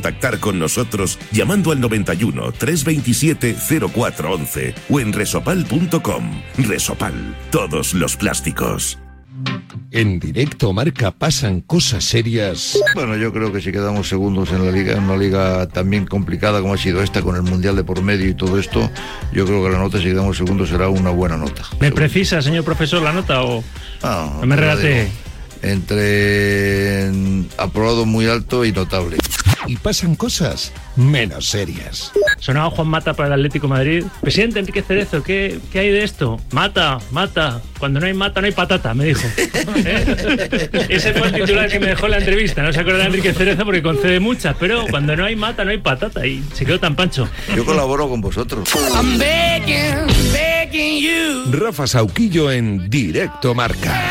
contactar con nosotros llamando al 91 327 0411 o en resopal.com. Resopal, todos los plásticos. En directo marca pasan cosas serias. Bueno, yo creo que si quedamos segundos en la liga, en una liga también complicada como ha sido esta, con el Mundial de por medio y todo esto, yo creo que la nota, si quedamos segundos, será una buena nota. ¿Me precisa, señor profesor, la nota o Ah, no me te lo regate? digo. Entre mm, aprobado muy alto y notable. Y pasan cosas menos serias. Sonaba Juan Mata para el Atlético de Madrid. Presidente Enrique Cerezo, ¿qué, qué hay de esto? Mata, mata. Cuando no hay mata, no hay patata, me dijo. ¿Eh? Ese fue el titular que me dejó en la entrevista. No se acuerda de Enrique Cerezo porque concede muchas, pero cuando no hay mata, no hay patata. Y se quedó tan pancho. Yo colaboro con vosotros. Rafa Sauquillo en directo marca.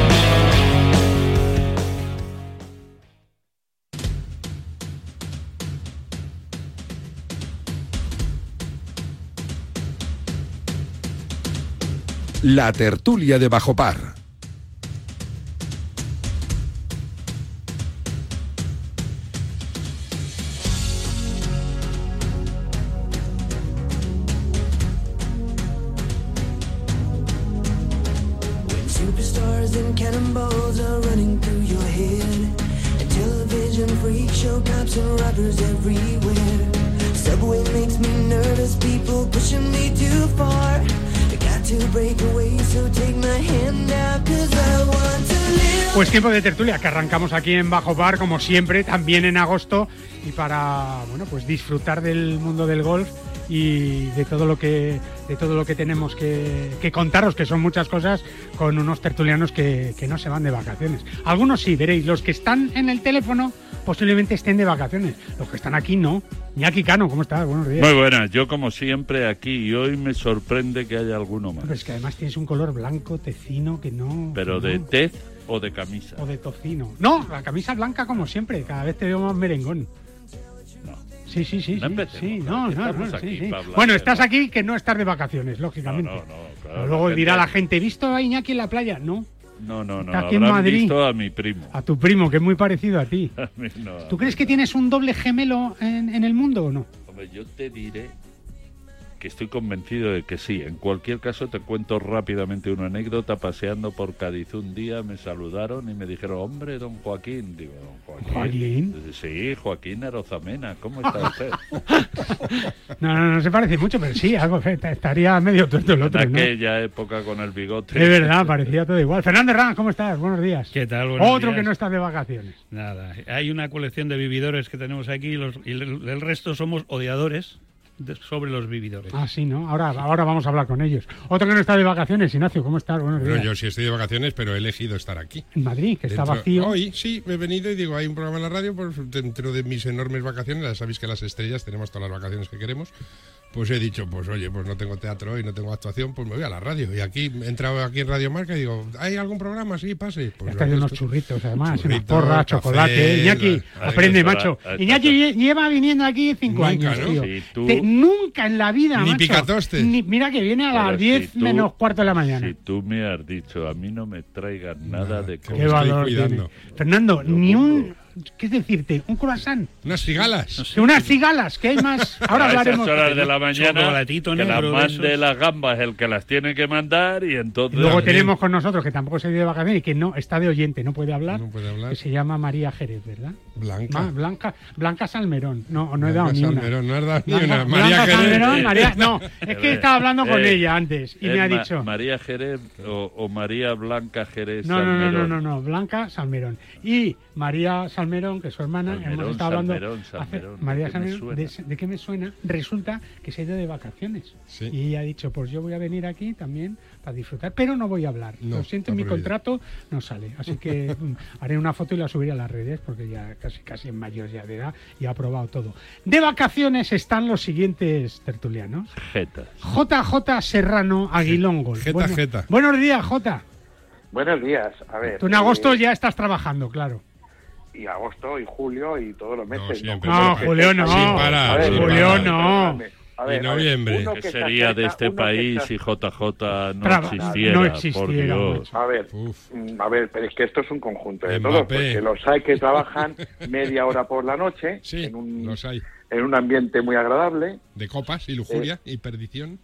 La tertulia de Bajo Par. Superstars Pues tiempo de tertulia que arrancamos aquí en Bajo Bar, como siempre, también en agosto, y para bueno pues disfrutar del mundo del golf y de todo lo que de todo lo que tenemos que, que contaros, que son muchas cosas, con unos tertulianos que, que no se van de vacaciones. Algunos sí, veréis, los que están en el teléfono posiblemente estén de vacaciones, los que están aquí no. Iñaki Cano, ¿cómo estás? Buenos días. Muy buenas, yo como siempre aquí y hoy me sorprende que haya alguno más. Pero es que además tienes un color blanco, tecino, que no... Pero de tez o de camisa. O de tocino. No, la camisa blanca como siempre, cada vez te veo más merengón. Sí, sí, sí. No empecemos, sí, no, no, no, sí, sí. Bueno, estás aquí que no estás de vacaciones, lógicamente. No, no, no, claro, luego la dirá gente- la gente, ¿visto a Iñaki en la playa? No, No, no, no. Está aquí en Madrid. visto a mi primo. a tu primo, que es muy parecido a ti. A mí no, a ¿Tú mí crees que tienes un doble gemelo en, en el mundo o no? Hombre, yo te diré que estoy convencido de que sí. En cualquier caso, te cuento rápidamente una anécdota. Paseando por Cádiz un día, me saludaron y me dijeron, hombre, don Joaquín. Digo, don Joaquín. ¿Joaquín? Sí, Joaquín Arozamena. ¿Cómo está usted? No, no, no se parece mucho, pero sí, algo estaría medio tuerto el otro, en ¿no? aquella época con el bigote. Es verdad, parecía todo igual. Fernando Herrán, ¿cómo estás? Buenos días. ¿Qué tal? Buenos Otro días. que no está de vacaciones. Nada, hay una colección de vividores que tenemos aquí y, los- y el, el resto somos odiadores de- sobre los vividores. Ah, sí, ¿no? Ahora, ahora vamos a hablar con ellos. Otro que no está de vacaciones, Ignacio, ¿cómo estás? Buenos Bueno, días. yo sí estoy de vacaciones, pero he elegido estar aquí. En Madrid, que está Dentro- vacío. Hoy sí, he venido y digo, hay un programa en la radio, pues dentro de mis enormes vacaciones, ya sabéis que las estrellas tenemos todas las vacaciones que queremos, pues he dicho, pues oye, pues no tengo teatro hoy, no tengo actuación, pues me voy a la radio. Y aquí he entrado aquí en Radio Marca y digo, ¿hay algún programa? Sí, pase. Pues Ya está de aquí unos churritos, además, unas porras, café, chocolate. Iñaki, la- aprende, macho. Iñaki lle- lleva viniendo aquí cinco Nunca, años, ¿no? tío. Si tú- Te- nunca en la vida, Ni macho. picatostes. Ni- mira que viene a las Pero 10 si menos cuarto de la mañana. Si tú me has dicho, a mí no me traigas nada de que Qué comer. estoy valor cuidando. tiene. Fernando, ni un... ¿Qué es decirte? ¿Un croissant? Unas cigalas. Unas cigalas, que hay más... Ahora a hablaremos... horas de la mañana Chocolatito que las de mande esos. las gambas el que las tiene que mandar y entonces Luego tenemos con nosotros, que tampoco se ha ido de vacaciones y que no, está de oyente, no puede hablar, No puede hablar. que se llama María Jerez, ¿verdad? Blanca. Ma- Blanca, Blanca Salmerón. No, no he dado Blanca ni una. Salmerón, no has dado ni una. Blanca María Jerez. Salmerón, María- no, es que estaba hablando con Eh, ella antes y es me ha Ma- dicho... María Jerez o, o María Blanca Jerez No, no, no, no, Salmerón. no, no, Blanca Salmerón. Y María Salmerón, que es su hermana, Salmerón, hemos estado hablando. Salmerón, Salmerón, ¿de María Salmerón, suena? de, de qué me suena? Resulta que se ha ido de vacaciones. Sí. Y ella ha dicho, pues yo voy a venir aquí también para disfrutar, pero no voy a hablar. No, Lo siento, mi contrato no sale. Así que mm, haré una foto y la subiré a las redes porque ya casi casi en mayor ya de edad y ha aprobado todo. De vacaciones están los siguientes tertulianos. Jetas. JJ Serrano Aguilongo. Jeta, Bueno- jeta. Buenos días, J. Buenos días, a ver. Tú en agosto eh, ya estás trabajando, claro. Y agosto, y julio, y todos los meses. No, Julio no. Sin parar, A ver, sin Julio parar. no. A ver, Y a ver, noviembre. ¿Qué que sería de este país si JJ no Traba- existiera? no Por existiera, Dios. A ver, Uf. mm, a ver, pero es que esto es un conjunto de Mbappé. todos, porque los hay que trabajan media hora por la noche Sí, en, un, los hay. en un ambiente muy agradable. De copas y lujuria y perdición.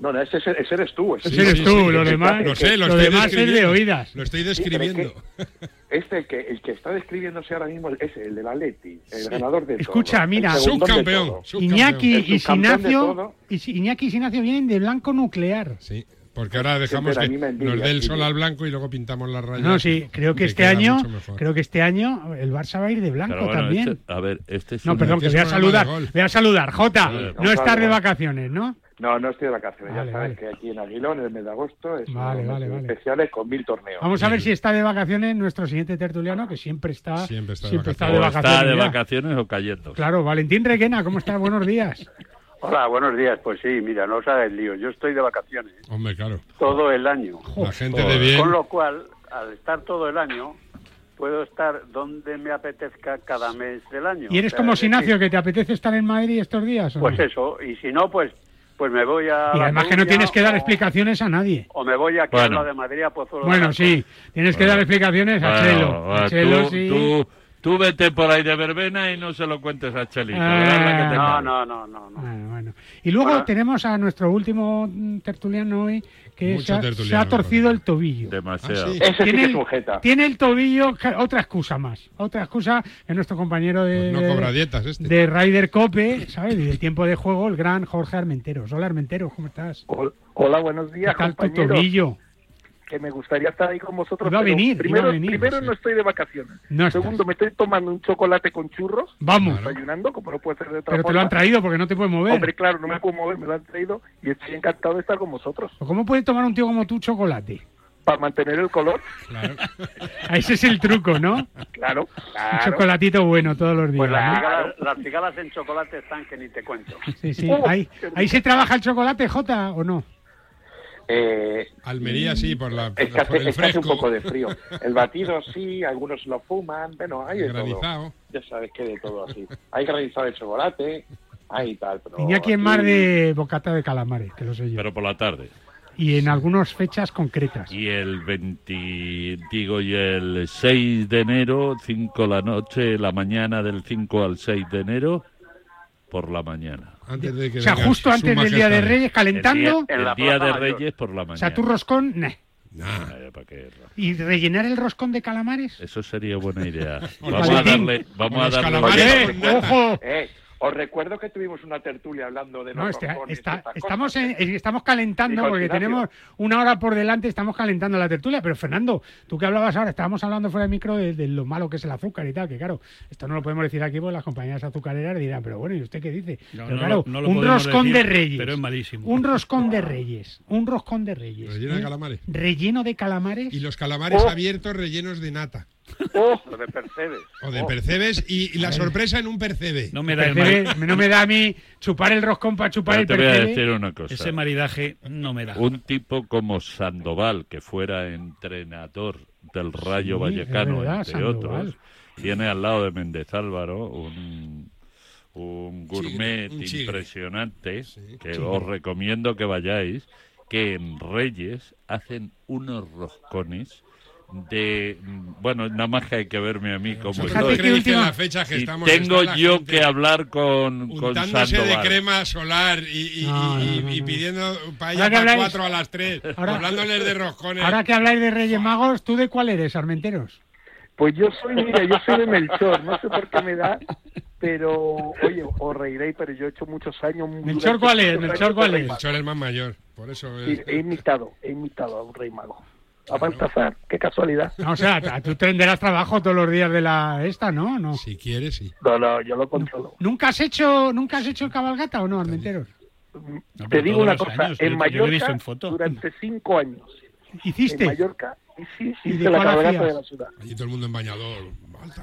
No, no, ese, ese eres tú. Ese eres tú, lo sí, demás, sí, Lo sé, lo, lo demás es de oídas. Lo estoy es que- describiendo. Este, el que, el que está describiéndose ahora mismo es el del Atleti, el ganador de Escucha, todo, el mira. de Subcampeón. Iñaki y de Sinacio, Iñaki y Sinacio vienen de blanco nuclear. Sí, porque ahora dejamos que envidia, nos dé el sol al blanco y luego pintamos las rayas. No, sí, creo que y este año, creo que este año el Barça va a ir de blanco bueno, también. este- a ver, este es No, perdón, que voy a saludar, de voy a saludar. Jota, no estás de vacaciones, ¿no? No, no estoy de vacaciones. Vale, ya sabes vale. que aquí en Aguilón, en el mes de agosto, es Vale, unos vale, meses vale. especiales con mil torneos. Vamos a ver si está de vacaciones nuestro siguiente tertuliano, que siempre está, Siempre está de siempre está de está vacaciones. de ya. vacaciones o cayendo. Claro, Valentín Requena, ¿cómo estás? Buenos días. Hola, buenos días. Pues sí, mira, no os hagáis lío. Yo estoy de vacaciones Hombre, claro. todo el año. La gente de bien. Con lo cual, al estar todo el año, puedo estar donde me apetezca cada mes del año. ¿Y eres O sea, como decir, Sinacio, que te apetece estar en Madrid estos días? o Pues no? eso. Y si no, pues pues me voy a. Y además que no tienes que dar o- explicaciones a nadie. O me voy Bueno. a la de Madrid a Pozuelo Bueno, sí, tienes que dar explicaciones a Bueno, Chelo. A bueno, Chelo, tú, sí. tú, tú vete por ahí de verbena y no se lo cuentes a Chelito. Ah. No, no, no, no. no. Bueno, bueno. Y luego Bueno. tenemos a nuestro último mm, tertuliano hoy, que se ha, se ha torcido el tobillo. Demasiado. Ah, sí. Ese sí Tiene que el, es un jeta. tiene el tobillo, otra excusa más. Otra excusa que nuestro compañero de, Pues no cobra dietas este. de Ryder Cope, ¿sabes? Y del tiempo de juego, el gran Jorge Armenteros. Hola Armenteros, ¿cómo estás? Hol- Hola, buenos ¿Qué días, tal tu compañeros. tobillo? Que me gustaría estar ahí con vosotros. Iba a pero venir, iba primero, a venir. primero no estoy de vacaciones. No. Segundo, me estoy tomando un chocolate con churros, Vamos. desayunando, como no puede ser de otra Pero te lo han traído porque no te puedes mover. Hombre, claro, no me puedo mover, me lo han traído y estoy encantado de estar con vosotros. ¿O ¿Cómo puede tomar un tío como tú chocolate? Para mantener el color, Claro. Ese es el truco, ¿no? claro. Un claro. chocolatito bueno todos los días. Pues las ¿no? cigalas, las cigalas en chocolate están que ni te cuento. Sí, sí. Oh, Ahí, ahí se trabaja el chocolate, Jota, ¿o no? Eh, Almería sí, por, la, es que, hace, por el es que hace un fresco. poco de frío. El batido sí, algunos lo fuman, bueno, hay de todo. Granizado. Ya sabes que de todo así. Hay granizado de chocolate, hay tal, pero... Es aquí- más de bocata de calamares, que lo sé yo. Pero por la tarde. Y en algunas fechas concretas. Y el 20, digo, y el 6 de enero, 5 la noche, la mañana del 5 al 6 de enero, por la mañana. Antes de que O sea, venga justo antes del Día de. Reyes, El día, calentando. En la el día de. Reyes por la O mañana. sea, tu roscón, nah. Nah. ¿Y rellenar el roscón de calamares? Eso sería buena idea. Vamos a darle, vamos a darle. calamares ¡Eh, con nata. ojo! Eh, os recuerdo que tuvimos una tertulia hablando de los No, este- y está- estamos, cosas. en- estamos calentando porque Ignacio. tenemos una hora por delante, estamos calentando la tertulia. Pero Fernando, tú que hablabas ahora, estábamos hablando fuera de micro de, de lo malo que es el azúcar y tal, que claro, esto no lo podemos decir aquí porque las compañías azucareras dirán, pero bueno, ¿y usted qué dice? No, pero no claro, lo- no lo un roscón decir, de reyes. pero es malísimo. Un roscón de reyes. Un roscón de reyes. Relleno de ¿eh? calamares. Relleno de calamares. Y los calamares Oh. abiertos rellenos de nata. Oh, Lo de Percebes. O de percebes y, y la sorpresa en un percebe. No me da Percebe- no me da a mí chupar el roscón para chupar Pero el te voy a percebe. decir una cosa. Ese maridaje no me da. Un tipo como Sandoval, que fuera entrenador del Rayo Sí, Vallecano, verdad, entre Sandoval. otros, tiene al lado de Méndez Álvaro un, un gourmet un impresionante, Sí. que Chigre. os recomiendo que vayáis, que en Reyes hacen unos roscones de... Bueno, nada más que hay que verme a mí como no que que última- en la fecha que y estamos tengo yo que hablar con, con de crema solar y, y- No, y- no, no, y pidiendo paella para cuatro a las tres, Ahora- hablándoles de roscones. Ahora que habláis de Reyes Magos, ¿tú de cuál eres, Armenteros? Pues yo soy, mira, yo soy de Melchor, no sé por qué me da, pero, oye, os reiréis, pero yo he hecho muchos años... ¿Melchor cuál es? ¿Melchor cuál es? Melchor es más mayor, por eso es- he imitado, he imitado a un rey mago. A Baltasar, qué casualidad. No, o sea, tú tendrás trabajo todos los días de la esta, ¿no? no. Si quieres, sí. No, no, yo lo controlo. ¿Nunca has hecho nunca has hecho cabalgata o no, Armenteros? Te digo una cosa, años, yo- en yo lo he visto Mallorca, en foto. durante cinco años, ¿Hiciste? en Mallorca, sí, ¿Y de hice la cabalgata hacías? de la ciudad. Allí todo el mundo en bañador.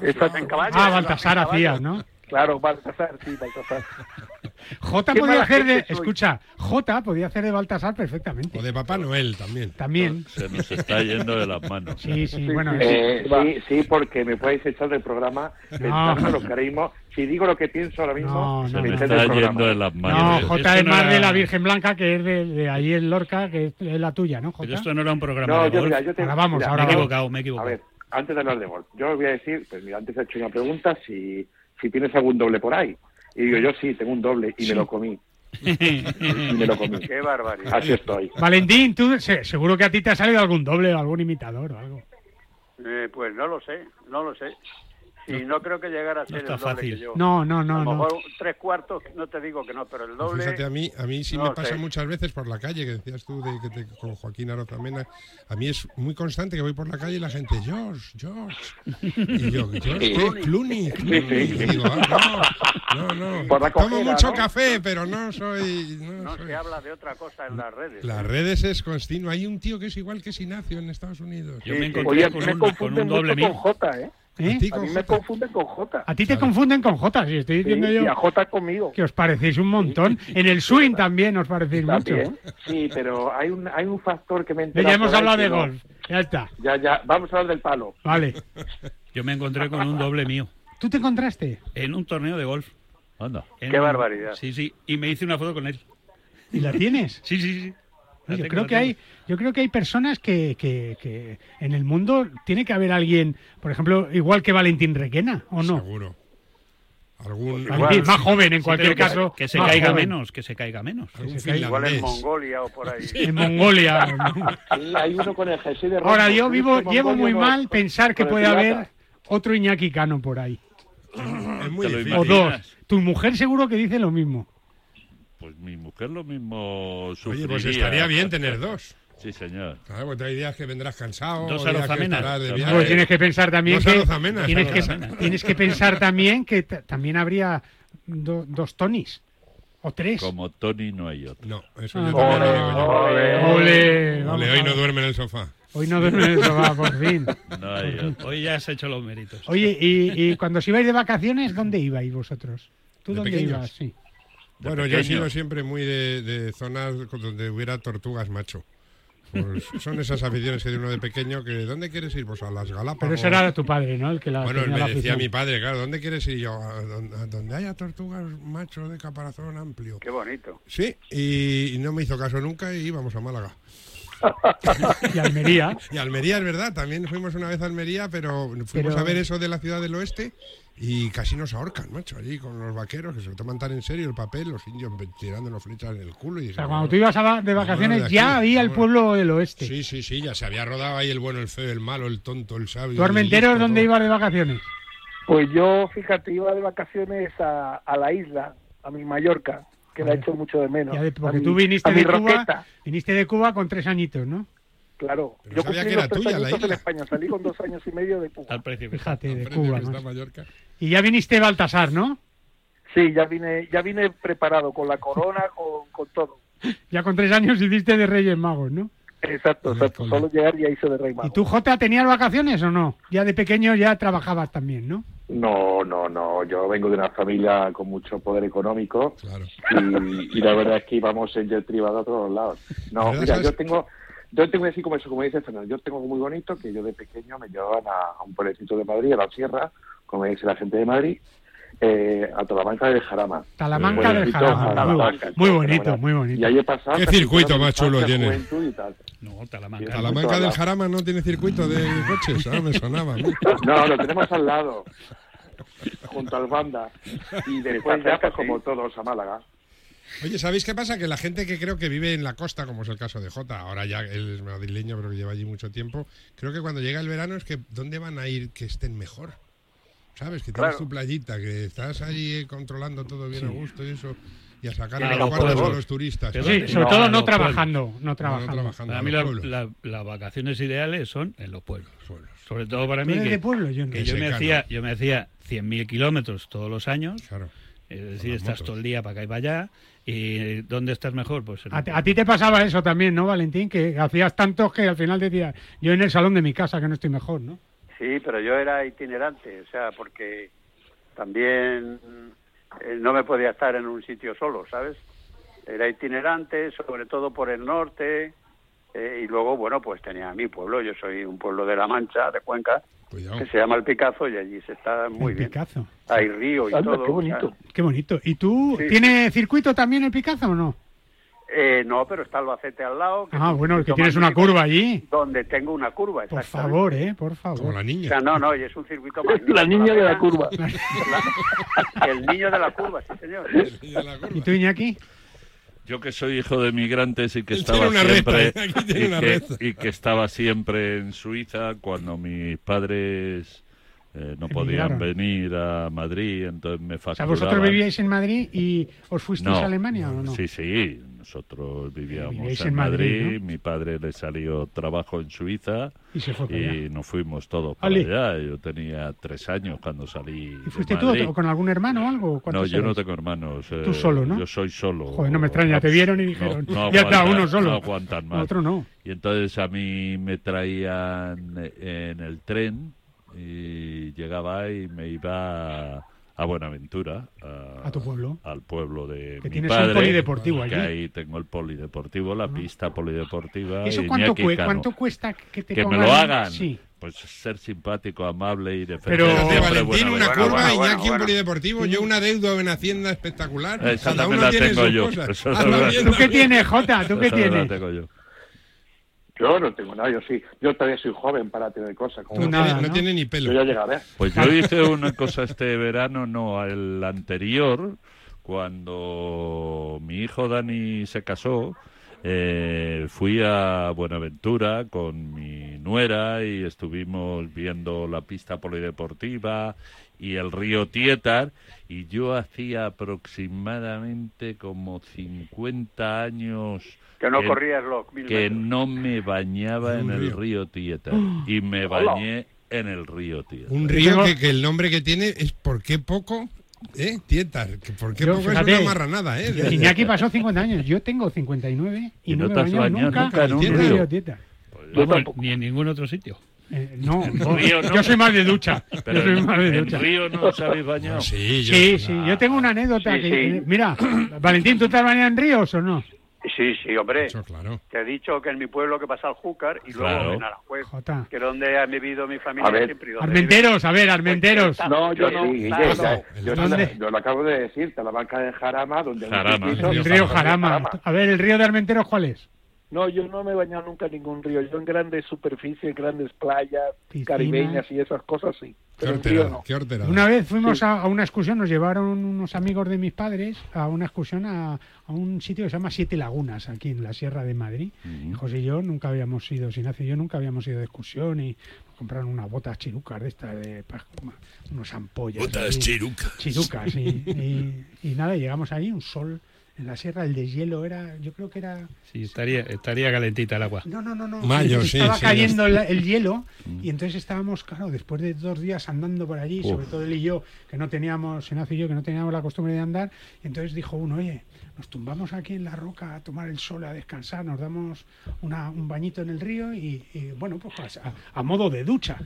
Exacto. Ah, Baltasar hacías, ¿no? Claro, Baltasar, sí, Baltasar. J podía hacer de, escucha, J podía hacer de Baltasar perfectamente. O de Papá Noel también. También. Se nos está yendo de las manos. Sí, sí, bueno. Eh, sí. sí, sí, porque me podéis echar del programa pensando lo que. Si digo lo que pienso ahora mismo, No, me no, Me está yendo de las No, manos. J Esto es no más era- de la Virgen Blanca, que es de, de ahí en Lorca, que es, es la tuya, ¿no, Pero J? esto no era un programa No, de yo, golf. mira, yo te, Ahora vamos, mira, ahora me he equivocado, me he A equivocado. ver, antes de hablar de golf, yo os voy a decir, pues mira, antes he hecho una pregunta si, si tienes algún doble por ahí. Y digo, yo sí, tengo un doble y me lo comí. Y me lo comí. Qué barbaridad. Así estoy. Valentín, tú se- seguro que a ti te ha salido algún doble o algún imitador o algo. Eh, pues no lo sé, no lo sé. Y no, creo que llegara a ser está el doble fácil. que yo. No, no, a no, lo no. mejor tres cuartos, no te digo que no, pero el doble... Fíjate, a mí, a mí sí no me sé. pasa muchas veces por la calle, que decías tú de, que te- con Joaquín Arozamena. A mí es muy constante que voy por la calle y la gente, George, George. Y yo, ¿George qué? Clooney. Y digo, ah, no, no, no. Por la Tomo mucho ¿no? café, pero no soy... No, No soy- se habla de otra cosa en las redes. Las redes es continuo. Hay un tío que es igual que Sinacio en Estados Unidos. Yo me encontré Oye, a con me un, con un doble mío. con J, ¿eh? ¿Eh? A ti A mí me J. confunden con J. A ti te confunden con J, si estoy Sí, diciendo y a yo J conmigo. que os parecéis un montón. En el swing también os parecéis mucho. También. Sí, pero hay un, hay un factor que me he Ya hemos hablado de no. golf. Ya está. Ya, ya, vamos a hablar del palo. Vale. Yo me encontré con un doble mío ¿Tú te encontraste? en un torneo de golf. Anda. En Qué un- barbaridad. Sí, sí. Y me hice una foto con él. ¿Y la tienes? Sí, sí, sí. Yo tengo, creo que hay, yo creo que hay personas que, que, que en el mundo tiene que haber alguien, por ejemplo, igual que Valentín Requena, ¿o no? Seguro. Algún, Valentín, más joven en Sí, cualquier caso. Que se caiga joven. menos, que se caiga menos. se Igual en finlandés. Mongolia o por ahí. En Mongolia. Hay uno con el jersey de Ahora, yo ¿Tú vivo, llevo muy mal pensar que puede haber otro Iñaki Cano por ahí. Es muy. O dos. Tu mujer seguro que dice lo mismo. Pues mi mujer lo mismo Oye, sufriría. pues estaría bien tener dos. Sí, señor. Claro, porque hay días que vendrás cansado. Dos viaje. Pues tienes que pensar también Dos que arozamenas, tienes que, tienes que pensar también que también habría do- dos Tonys o tres. Como Tony no hay otro. No, eso Ah. yo también lo digo yo. Ole. Ole, vamos Ole, hoy no duerme en el sofá. Hoy no duerme en el sofá, por fin. No hay otro. Hoy ya has hecho los méritos. Oye, y, y cuando os ibais de vacaciones, ¿dónde ibais vosotros? ¿Tú ¿De dónde pequeños? ibas? Sí. Bueno, yo he sido siempre muy de, de zonas donde hubiera tortugas macho. Pues son esas aficiones que de uno de pequeño que ¿dónde quieres ir? Pues a las Galápagos. Pero eso era tu padre, ¿no? El que la Bueno, tenía me la decía mi padre, claro, ¿dónde quieres ir? Yo, a donde, a donde haya tortugas macho de caparazón amplio. Qué bonito. Sí, y, y no me hizo caso nunca y íbamos a Málaga. Y Almería. Y Almería, es verdad, también fuimos una vez a Almería, pero fuimos Pero- a ver eso de la ciudad del oeste y casi nos ahorcan, macho, allí con los vaqueros que se lo toman tan en serio el papel, los indios tirándonos flechas en el culo. Y O sea, cuando tú ibas a va- de vacaciones ya había el pueblo del oeste. Sí, sí, sí, ya se había rodado ahí el bueno, el feo, el malo, el tonto, el sabio. ¿Tú, Armenteros, dónde ibas de vacaciones? Pues yo, fíjate, iba de vacaciones a, a la isla, a mi Mallorca, que la he hecho mucho de menos. Ya de- A porque mi- tú viniste a mi de Cuba, viniste de Cuba con tres añitos, ¿no? Claro. Pero yo sabía cumplí que los era tres tuya en. España, salí con dos años y medio de Cuba. Al precio. Fíjate, de Cuba. está. Mallorca. Y ya viniste Baltasar, ¿no? Sí, ya vine, ya vine preparado con la corona, con, con todo. Ya con tres años hiciste de Reyes Magos, ¿no? Exacto, exacto. Solo llegar ya hice de rey mago. ¿Y tú, Jota, tenías vacaciones o no? Ya de pequeño ya trabajabas también, ¿no? No, no, no. Yo vengo de una familia con mucho poder económico Claro. y, y la verdad es que íbamos en jet privado a todos lados. No, mira, ¿Sabes? yo tengo, yo tengo así como eso, como dice Fernando, yo tengo algo muy bonito que yo de pequeño me llevaban a, a un pueblecito de Madrid, a la sierra, como dice la gente de Madrid, eh, a Talamanca del Jarama. Talamanca del Jarama. Muy, Talamanca, muy bonito, muy bonito. Y ahí he pasado ¿Qué circuito más chulo tiene? juventud y tal. No, Talamanca. Talamanca del Jarama no tiene circuito de coches, ah, me sonaba. ¿no? No, lo tenemos al lado, junto al banda. Y después ya, pues como todos, a Málaga. Oye, ¿sabéis qué pasa? Que la gente que creo que vive en la costa, como es el caso de Jota, ahora ya él es madrileño, pero que lleva allí mucho tiempo, creo que cuando llega el verano es que ¿dónde van a ir que estén mejor? ¿Sabes? Que tienes Claro. tu playita, que estás allí eh, controlando todo bien a gusto y eso. y a sacar A los cuartos a los turistas. Pero Sí, no, sobre no, todo no trabajando, no No, trabajando. trabajando. Para a mí la- la- las vacaciones ideales son en los pueblos. Sobre todo para ¿Tú mí que, de pueblo? Yo no. que De yo me hacía yo me hacía 100.000 kilómetros todos los años. Claro. Es decir, estás motos. todo el día para acá y para allá. ¿Y dónde estás mejor? Pues en A, el a ti te pasaba eso también, ¿no, Valentín? Que hacías tantos que al final decías, yo en el salón de mi casa que no estoy mejor, ¿no? Sí, pero yo era itinerante, o sea, porque también eh, no me podía estar en un sitio solo, ¿sabes? Era itinerante, sobre todo por el norte, eh, y luego, bueno, pues tenía mi pueblo, yo soy un pueblo de La Mancha, de Cuenca, Cuidado. que se llama El Picazo, y allí se está muy el bien. Picazo. Hay río y Anda, todo. qué o bonito. Qué bonito. ¿Y tú, Sí. tiene circuito también el Picazo o no? eh, no, pero está Albacete al lado. que Ah, bueno, que tienes una curva allí. Donde tengo una curva, Por favor, ¿eh? Por Como favor. la O niña. sea, no, no, y es un circuito magnífico. La niña de la curva. la- el niño de la curva, sí, señor. ¿Y tú, Iñaki? Yo que soy hijo de migrantes y que estaba reta, siempre y que estaba siempre en Suiza cuando mis padres eh, no podían venir a Madrid, entonces me O sea, facturaban. vosotros vivíais en Madrid y os fuisteis No. a Alemania o no? Sí, sí, nosotros vivíamos en, en Madrid, Madrid, ¿no? mi padre le salió trabajo en Suiza Y se fue y nos fuimos todos para Ale. allá. Yo tenía tres años cuando salí. ¿Y de fuiste tú o con algún hermano o algo? No, ¿Cuántos yo no erais? tengo hermanos. Tú eh, solo, ¿no? Yo soy solo. Joder, no me extraña, te vieron y No, dijeron, no ya está, uno solo. No aguantan más. Otro no. Y entonces a mí me traían en el tren y llegaba y me iba a Buenaventura. A tu pueblo. Al pueblo de Que mi tienes un padre. polideportivo que allí. ahí tengo el polideportivo, la pista polideportiva. ¿Eso cuánto, cue- Cano. cuánto cuesta que te Que me pongan- lo hagan. Sí. Pues ser simpático, amable y defender Pero- siempre Valentín, una curva, bueno, Iñaki bueno. un polideportivo, yo una deuda en Hacienda espectacular. Esa Cada uno la tiene tengo sus yo, cosas. ¿Tú qué tienes, Jota? ¿Tú qué Esa la tienes? tengo yo. Yo no tengo nada, yo sí. Yo todavía soy joven para tener cosas. Como Tú No nada, tiene- no ¿no? tiene ni Yo pelo. ya llegaré. Pues yo hice una cosa este verano, no, el anterior, cuando mi hijo Dani se casó, eh, fui a Buenaventura con mi nuera y estuvimos viendo la pista polideportiva y el río Tietar y yo hacía aproximadamente como 50 años Que no que- corrías los mil que metros. no me bañaba en el río. Tietar y me Hola. bañé en el río Tietar. Un río que, que el nombre que tiene es ¿por qué poco? ¿Eh? Tietar. Que ¿Por qué Yo, poco fíjate, es una marranada, eh? Iñaki pasó 50 años, yo tengo 59 y, Y no, no me te he has bañado bañado nunca, nunca en un el río. Tietar. Vamos, ni en ningún otro sitio. Eh, no, río no. yo soy más de ducha. Pero yo soy más de en ducha. río no os habéis bañado. Sí, yo- Sí, sí, yo tengo una anécdota Sí, que, sí. mira, Valentín, ¿tú te has bañado en ríos o no? Sí, sí, hombre. Eso, claro. Te he dicho que en mi pueblo que pasa al Júcar y luego Claro. en Aranjuez, Jota. que es donde ha vivido mi familia A ver. siempre. Armenteros, a ver, Armenteros. No, yo sí, no, Guille, claro, yo, ¿Dónde? yo lo acabo de decir, Talamanca de Jarama, donde Jarama. El río río Jarama. Jarama. A ver, ¿el río de Armenteros cuál es? No, yo no me he bañado nunca en ningún río. Yo en grandes superficies, grandes playas, caribeñas y esas cosas sí. Qué Pero no. qué. Una vez fuimos a, a una excursión, nos llevaron unos amigos de mis padres a una excursión a, a un sitio que se llama Siete Lagunas, aquí en la Sierra de Madrid. José y yo nunca habíamos ido, Ignacio y yo nunca habíamos ido de excursión y nos compraron unas botas chirucas de estas, de, unos ampollas. Botas así. chirucas. Chirucas, y, y- y nada, llegamos ahí, un sol en la sierra, el deshielo era, yo creo que era Sí, estaría, estaría calentita el agua. no, no, no, no. Mayo, sí, Estaba sí, cayendo el, el hielo y entonces estábamos, claro, después de dos días andando por allí, Uf. sobre todo él y yo, que no teníamos, Senacio y yo, que no teníamos la costumbre de andar, y entonces dijo uno, oye, nos tumbamos aquí en la roca a tomar el sol, a descansar, nos damos una- un bañito en el río y, y, bueno, pues a, a modo de ducha.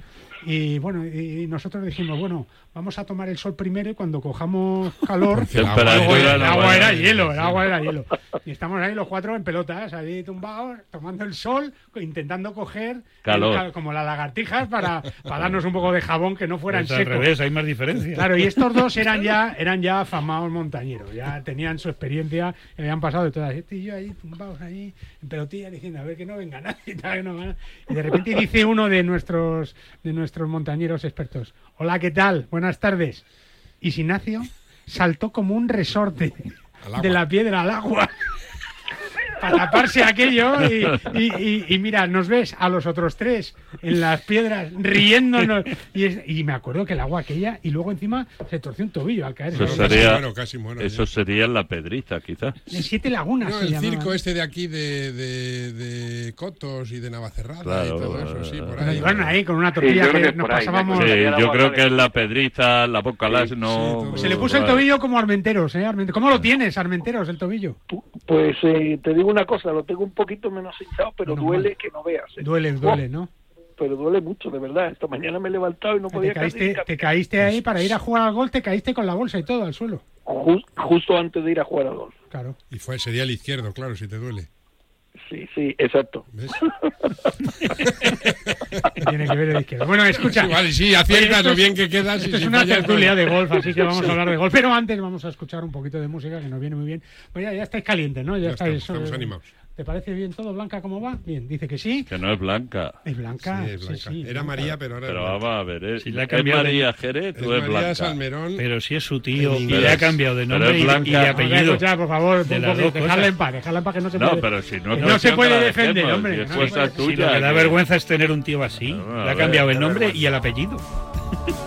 Y bueno, y nosotros dijimos, bueno, vamos a tomar el sol primero y cuando cojamos calor, el agua- luego el, el agua era hielo, el agua era hielo. Y estamos ahí los cuatro en pelotas, ahí tumbados, tomando el sol, intentando coger el Calor. cal- como las lagartijas para, para darnos un poco de jabón que no fueran Es al secos. revés, hay más diferencia. Claro, y estos dos eran ya, eran ya afamados montañeros, ya tenían su experiencia, que habían pasado de todas. Este y yo ahí tumbados ahí, en pelotilla, diciendo, a ver que no venga nadie, tal, que no venga nadie. Y de repente dice uno de nuestros, de nuestros montañeros expertos, hola, ¿qué tal? Buenas tardes. Y Ignacio saltó como un resorte de la piedra al agua. Para taparse aquello y, y- y- y mira, nos ves a los otros tres en las piedras riéndonos. Y, es- y me acuerdo que el agua aquella y luego encima se torció un tobillo al caer. Eso sería, muero, casi muero, eso sería en la pedriza, quizás. En Siete Lagunas. No, se el llamaba. circo este de aquí de, de, de Cotos y de Navacerrada y Claro, todo eso, sí, por ahí. llevaron ahí con una tortilla yo creo que que nos pasábamos. Sí, yo creo que en la pedriza, la boca las no. Se le puso el tobillo como Armenteros, ¿eh? ¿Cómo lo tienes, Armenteros, el tobillo? Pues eh, te digo una cosa, lo tengo un poquito menos hinchado, pero duele que no veas. ¿eh? Duele, duele, ¿no? Pero duele mucho, de verdad. Esta mañana me he levantado y no Te podía casi caíste, te caíste ahí para ir a jugar al gol, te caíste con la bolsa y todo al suelo. Ju- justo antes de ir a jugar al golf. Claro. Y fue, sería el izquierdo, claro, si te duele. Sí, sí, exacto. Tiene que ver el izquierdo. Bueno, escucha. Sí, vale, sí, aciertas lo bien que quedas y Esto es una tertulia de golf, así que vamos a hablar de golf. Pero antes vamos a escuchar un poquito de música que nos viene muy bien. Pues ya, ya estáis calientes, ¿no? Ya, Ya estáis. estamos, estamos animados. ¿Te parece bien todo, Blanca, cómo va? Bien, dice que sí. Que no es blanca. Es Blanca. Sí, es sí, blanca. sí, Era Blanca. María, pero ahora Pero es blanca. vamos a ver, ¿eh? Si le ha ¿es María Jerez Es o es María blanca? Salmerón. Pero si es su tío y le ha cambiado de nombre es y, y apellido. escucha, por favor, De las dos cosas. en paz, dejadla en paz que no se No, puede. pero si no, es no se puede la defender, dejemos, hombre. si no es cosa puede- Si lo tuya, que da que- vergüenza es tener un tío así. Le ha cambiado el nombre y el apellido.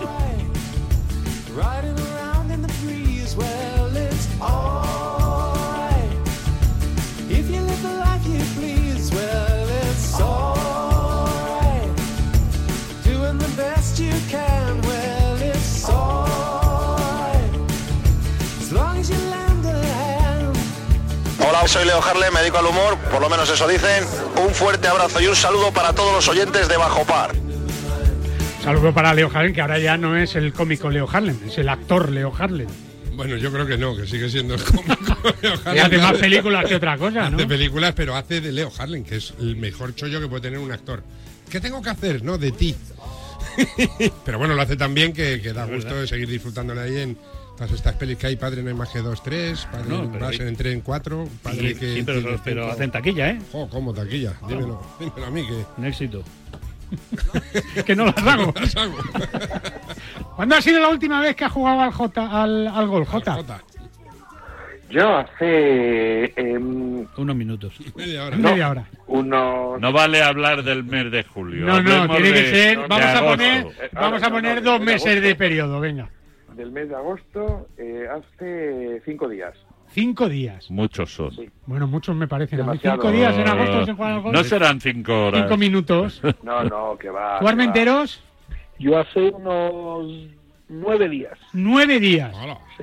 Hola, soy Leo Harle, me dedico al humor, por lo menos eso dicen. Un fuerte abrazo y un saludo para todos los oyentes de Bajo Par. Saludo para Leo Harlem, que ahora ya no es el cómico Leo Harlem, es el actor Leo Harlem. Bueno, yo creo que no, que sigue siendo el cómico Leo Y hace más películas que otra cosa, ¿no? Hace películas, pero hace de Leo Harlem, que es el mejor chollo que puede tener un actor. ¿Qué tengo que hacer? No, de ti. pero bueno, lo hace tan bien que, que da gusto de seguir disfrutándole ahí en todas estas pelis que hay. Padre no hay más que dos, tres. Padre No, en pero base hay- en tres, en cuatro. Padre Sí, que. sí, pero, tiene pero hacen taquilla, ¿eh? Jo, ¿cómo taquilla? Dímelo, dímelo a mí que. Un éxito. que no las hago. las hago. ¿Cuándo ha sido la última vez que ha jugado al, J, al, al gol, J? Yo hace em, Unos minutos. Media hora. Media hora. unos... No vale hablar del mes de julio. No, no, hablemos tiene que ser. Vamos a poner, Eh, vamos a no, poner no, dos meses de periodo, venga. Del mes de agosto eh, hace cinco días. Cinco días. Muchos son. Bueno, muchos me parecen. a mí. Demasiado. Cinco días en agosto se juega al. No serán cinco horas. Cinco minutos. No, no, que va. ¿Tú, Armenteros? Yo hace unos nueve días. Nueve días.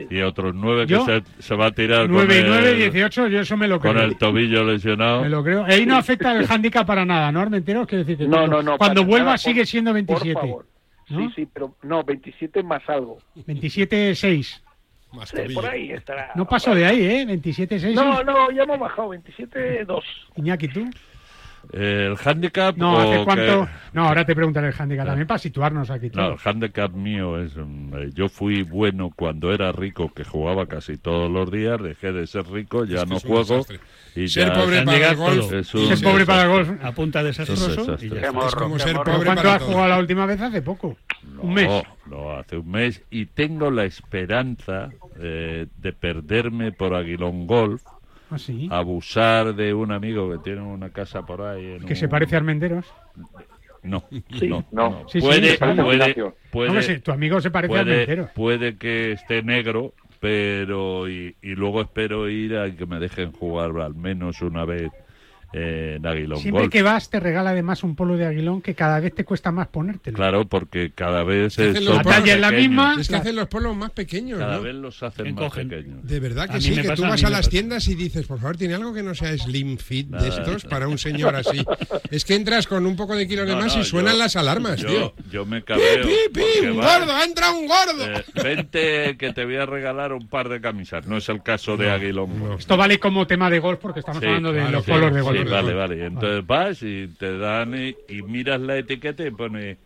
Y otros nueve Yo- que se, se va a tirar Nueve y nueve, dieciocho, yo eso me lo creo. con el tobillo lesionado. Me lo creo. Ahí no afecta el handicap para nada, ¿no, Armenteros? Quiero decir que No, cuando, no, no. cuando vuelva nada, sigue siendo 27. Por favor. ¿No? Sí, sí, pero no, 27 más algo. 27-6. Más tobillo. por ahí estará. No paso de ahí, ¿eh? 27-6. No, no, ya hemos bajado, 27-2. Iñaki, ¿tú? ¿El handicap? No, o ¿hace qué? cuánto? No, ahora te preguntaré el handicap también para situarnos aquí No, el handicap mío es. mm, eh, Yo fui bueno cuando era rico, que jugaba casi todos los días. Dejé de ser rico, ya Es que no es juego. Y Ser ya pobre para el golf. es un Ser pobre para el golf. Apunta Es desastroso un y ya. Es como ser qué ¿Pero pobre ¿Cuánto para has todo. jugado la última vez? Hace poco. No, Un mes. No, hace un mes. Y tengo la esperanza eh, de perderme por Aguilón Golf, ¿Ah, sí? abusar de un amigo que tiene una casa por ahí. en Que se parece a Armenderos. No, Sí, no, no. Sí, sí, puede, puede, puede, tu amigo se parece a puede, Armenteros. puede que esté negro, pero y, y luego espero ir a que me dejen jugar al menos una vez eh, en Aguilón Siempre Golf. que vas te regala además un polo de aguilón que cada vez te cuesta más ponértelo. Claro, porque cada vez son los más talla es la misma. Es que hacen los polos más pequeños, Cada ¿no? vez los hacen Encogen. más pequeños. De verdad A que sí, que pasa, tú a vas a me las pasa. tiendas y dices, por favor, ¿tiene algo que no sea slim fit de Nada. estos para un señor así? es que entras con un poco de kilos de No, más no, y suenan yo- las alarmas, yo, tío. Yo me ¡Pi, cabreo. pi, pi! ¡Un va- gordo! ¡Ha entrado un gordo! eh, vente que te voy a regalar un par de camisas. No es el caso de Aguilón. no. Esto vale como tema de golf porque estamos Sí, hablando de claro, los sí, polos de golf. Golf. vale, vale. Entonces vas y te dan y, y miras la etiqueta y pone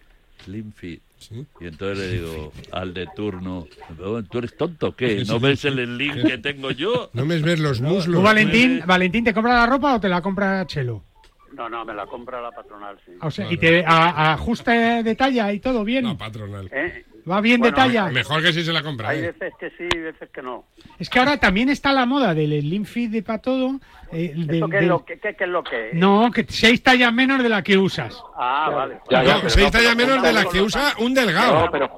Slim Fit. Sí. Y entonces le digo al de turno, "Oh, ¿tú eres tonto o qué? ¿No ves el link que tengo yo? No me ves los ¿Tú, muslos. Valentín, Valentín, te compra la ropa o te la compra Chelo? No, no, me la compra la patronal, sí. O sea, Vale. y te a- ajuste de talla y todo bien. No, patronal. ¿Eh? ¿Va bien de Bueno, talla? Mejor que si se la compra. Hay ¿eh? veces que sí y veces que no. Es que ahora también está la moda del Slim Fit de para todo. eh, del- ¿Eso qué es lo que, qué- qué es lo que es? No, que seis tallas menos de la que usas. Ah, vale. No, seis tallas menos de la que usa un delgado. No, pero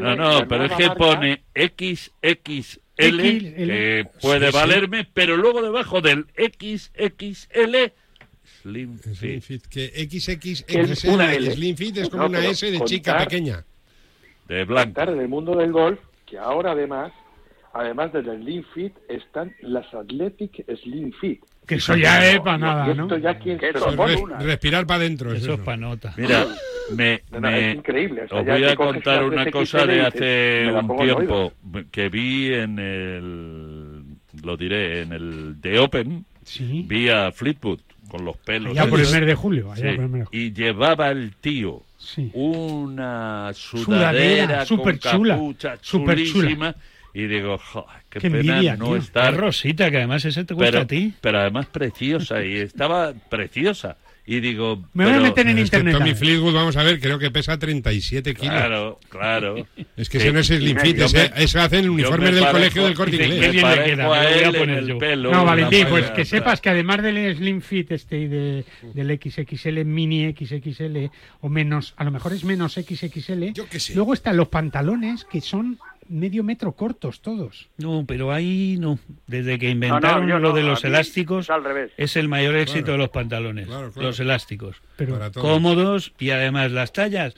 No, no, pero es que pone XXL, XL. que puede Sí, sí. valerme, pero luego debajo del XXL, Slim Slim Fit. Fit, que XXXL, L. Slim Fit es como No, una S de chica contar- pequeña. De blanco. Contar en el mundo del golf que ahora además, además del Slim Fit, están las Athletic Slim Fit. Que eso ya es para nada, ¿no? esto ya quién Que se pone. una. Respirar para adentro. es Eso es eso. pa' nota. Mira, me, No, no, me- es increíble, o sea, os ya voy a contar una cosa de hace un tiempo que vi en el, lo diré, en el The Open, Sí. vi a Fleetwood con los pelos. Allá por el mes de julio. allá Sí, por el mes de julio. y llevaba el tío Sí. una Sudadera, sudadera súper con chula, capucha súper chula. chulísima y digo, "Jo, qué, Qué pena envidia, no tío. estar Es rosita, que además ese te gusta pero, a ti. pero además preciosa y estaba preciosa y digo Me voy a meter en internet. Tommy. Fleetwood, vamos a ver, creo que pesa 37 kilos. claro claro Es que Sí. ese no es Slim Fit, Yo ese, me- ese hace en el yo uniforme me del colegio del corte inglés. qué me bien le parezco queda, a me lo voy a él en poner el yo. pelo, No, Valentín, pues que sepas que además del Slim Fit este y de, del XXL, mini XXL o menos, a lo mejor es menos XXL, Yo qué sé. luego están los pantalones que son medio metro cortos todos. No, pero ahí no. Desde que inventaron no, yo lo no, de los elásticos, es al revés. es el mayor éxito Claro. de los pantalones. Claro, claro. Los elásticos. Pero. Cómodos y además las tallas.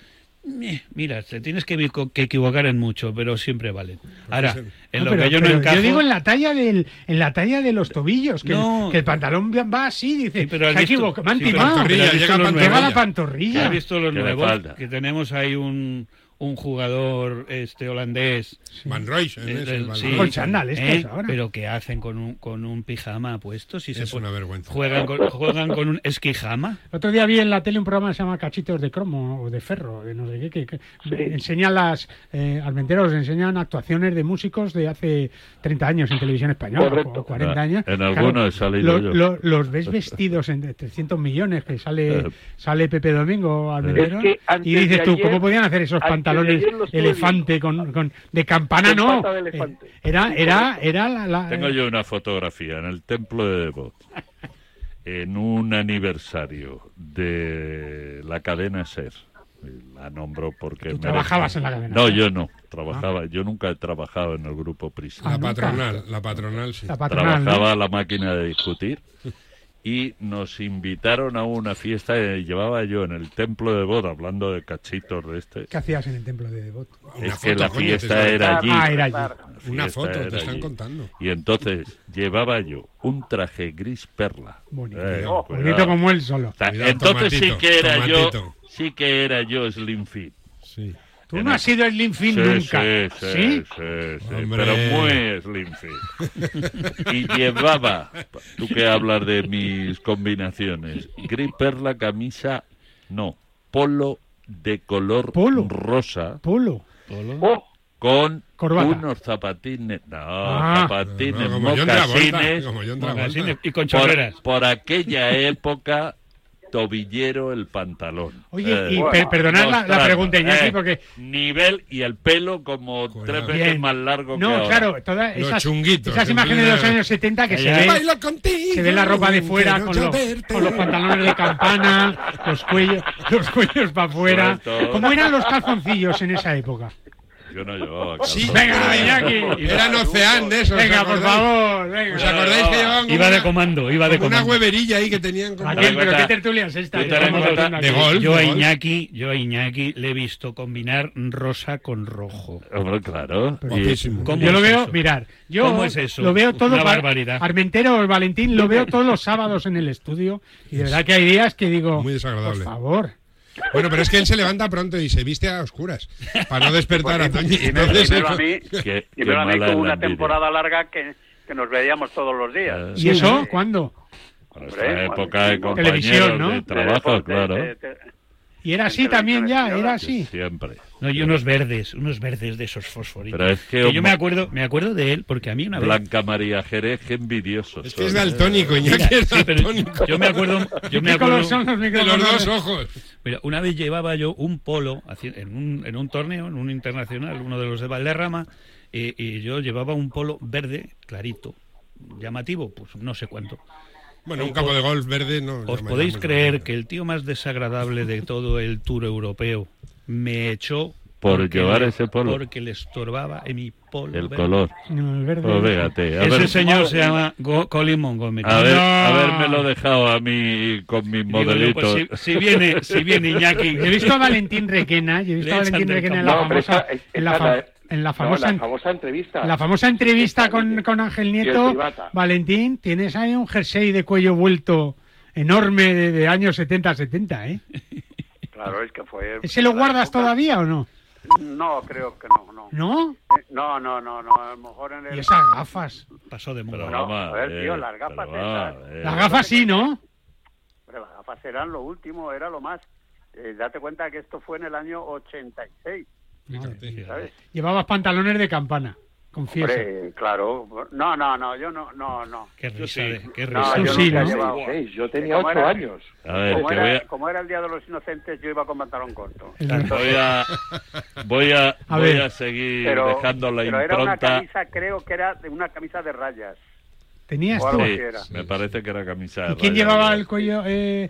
Mira, te tienes que, que equivocar en mucho, pero siempre valen. Ahora, en No, lo pero- que yo no encajo... digo en la talla del en la talla de los tobillos, que, No. el, que el pantalón va así, dice, Sí, pero has se ha visto- equivocado, me han timado. llega la pantorrilla. ¿Has visto los ¿Qué le nuevos? Que tenemos ahí un, un jugador este holandés. Van Royce, eh, sí. Con chándal, estos ¿eh? ahora. Pero que hacen con un, con un pijama puesto. Si se Es pone- una vergüenza. Juegan con, juegan con un esquijama. El otro día vi en la tele un programa que se llama Cachitos de Cromo o de Ferro, de no sé qué, que, que enseñan las, eh, Almenteros enseñan actuaciones de músicos de hace 30 años en televisión española, Correcto. o 40 Ah, años. en alguno he salido yo. lo- los ves vestidos en de 300 millones, que sale, Eh. sale Pepe Domingo Almenteros, Es que y dices tú, ayer- ¿cómo podían hacer esos de pantalones elefante con, con- de campana? Con no, pata de elefante. Eh, era, era, era la... la- tengo yo una fotografía en el templo de Devot en un aniversario de la cadena Ser la nombro porque Tú merece- trabajabas en la cadena no yo no trabajaba yo nunca he trabajado en el grupo Prisa Ah, La nunca. patronal, la patronal, sí. la patronal, ¿no? trabajaba la máquina de discutir y nos invitaron a una fiesta que llevaba yo en el templo de boda hablando de cachitos de este ¿Qué hacías en el templo de? Una es que foto, la coño, fiesta están- era allí Ah, era allí. Una foto, te están allí. contando. y entonces llevaba yo un traje gris perla Bonito. Eh, Oh, bonito como él solo. Cuidado, entonces sí tomatito, que era yo tomatito. sí que era yo slim fit Sí. Tú no has sido Slim Fit Sí, nunca. sí, sí, sí, pero muy slim fit. Y llevaba, tú que hablas de mis combinaciones, gris perla, camisa, no, polo de color Polo. rosa Polo. Oh, con Corbata. unos zapatines, no, Ah. zapatines, No, mocasines. Mocasines y con por, chorreras. por aquella época tobillero el pantalón. Oye, y Eh, per- perdonad la, pregunta, Iñaki, eh, porque... nivel y el pelo como tres veces Bien. más largo que No, claro, todas Los esas, chunguitos, esas en imágenes de los años 70 que se ve, Bailo contigo, se ve la ropa de fuera con los, con los pantalones de campana, los cuellos, los cuellos para afuera. ¿Cómo eran los calzoncillos en esa época? Yo no llevaba Sí, calzón. Venga, Iñaki. Eran Ocean de esos. Venga, ¿os por favor, venga. ¿Os acordáis que llevaban Iba de una- comando, iba de como una comando. hueverilla ahí que tenían como... Raquel, pero qué tertulia es esta. de gol. Yo a. Iñaki, yo a Iñaki le he visto combinar rosa con rojo. Hombre, claro. Y- Guapísimo. ¿Cómo Yo lo veo, eso? mirar, yo ¿Cómo es eso? lo veo todo Una barbaridad. Armentero, Valentín, lo veo todos los sábados en el estudio y de verdad que hay días que digo, Muy desagradable. por favor. Bueno, pero es que él se levanta pronto y se viste a oscuras para no despertar a Toñi. Y me- Entonces, dímelo a mí, Qué- qué dímelo a mí con una temporada larga que, que nos veíamos todos los días. Eh, ¿Y eso cuándo? Con Hombre, esta época de cuando- compañeros Televisión, ¿no? de De trabajo, deporte, claro. de- de- Y era así también ya, era así. Siempre. No, y unos verdes, unos verdes de esos fosforitos. Pero es que, yo me acuerdo, me acuerdo de él porque a mí una vez Blanca María Jerez, qué envidioso. es que es daltónico, Mira, Iñaki es sí, daltónico. yo me acuerdo, yo me ¿Qué color acuerdo De los dos ojos. Mira, una vez llevaba yo un polo en un, en un torneo, en un internacional, uno de los de Valderrama, y, y yo llevaba un polo verde, clarito, llamativo, pues no sé cuánto. Bueno, Eh, un campo os- de golf verde no. ¿Os podéis creer que el tío más desagradable de todo el tour europeo me echó Por llevar le- ese polo. Porque le estorbaba en mi polo. El verde? color. El verde. Pues fíjate, a Ese ver- señor se llama Go- Colin Montgomery. A ver, No. haberme lo dejado a mí con mis yo, modelitos. pues si, si viene, si viene Iñaki. Yo he visto a Valentín Requena, yo he visto a Valentín Requena en la No, famosa, en la, en la no, famosa, la famosa entrevista. en la famosa entrevista con, con Ángel el Nieto. Valentín, tienes ahí un jersey de cuello vuelto enorme de, de años 70-70, ¿eh? Claro, es que fue... ¿Ese lo guardas todavía o no? No, creo que no, no. ¿No? Eh, No, no, no, no, a lo mejor en el... Y esas gafas. Pasó de Pero moda. No, a ver, tío, ver, las gafas pero esas. Las gafas sí, ¿no? Hombre, las gafas eran lo último, era lo más. Eh, date cuenta que esto fue en el año 86, Fíjate. ¿sabes? Llevabas pantalones de campana, confiesa. Hombre, claro. No, no, no, yo no, no, no. Qué risa, qué risa. Yo sí, nunca he ¿no? llevado- Seis, yo tenía ocho era- años. A ver, Como era, voy a, como era el Día de los Inocentes, yo iba con pantalón corto. Voy a, voy a, A voy ver. a seguir Pero, dejando la pero era una impronta. camisa, creo que era de una camisa de rayas. ¿Tenías O tú? algo Sí, así era. me parece que era camisa de ¿Y quién llevaba el cuello? Eh,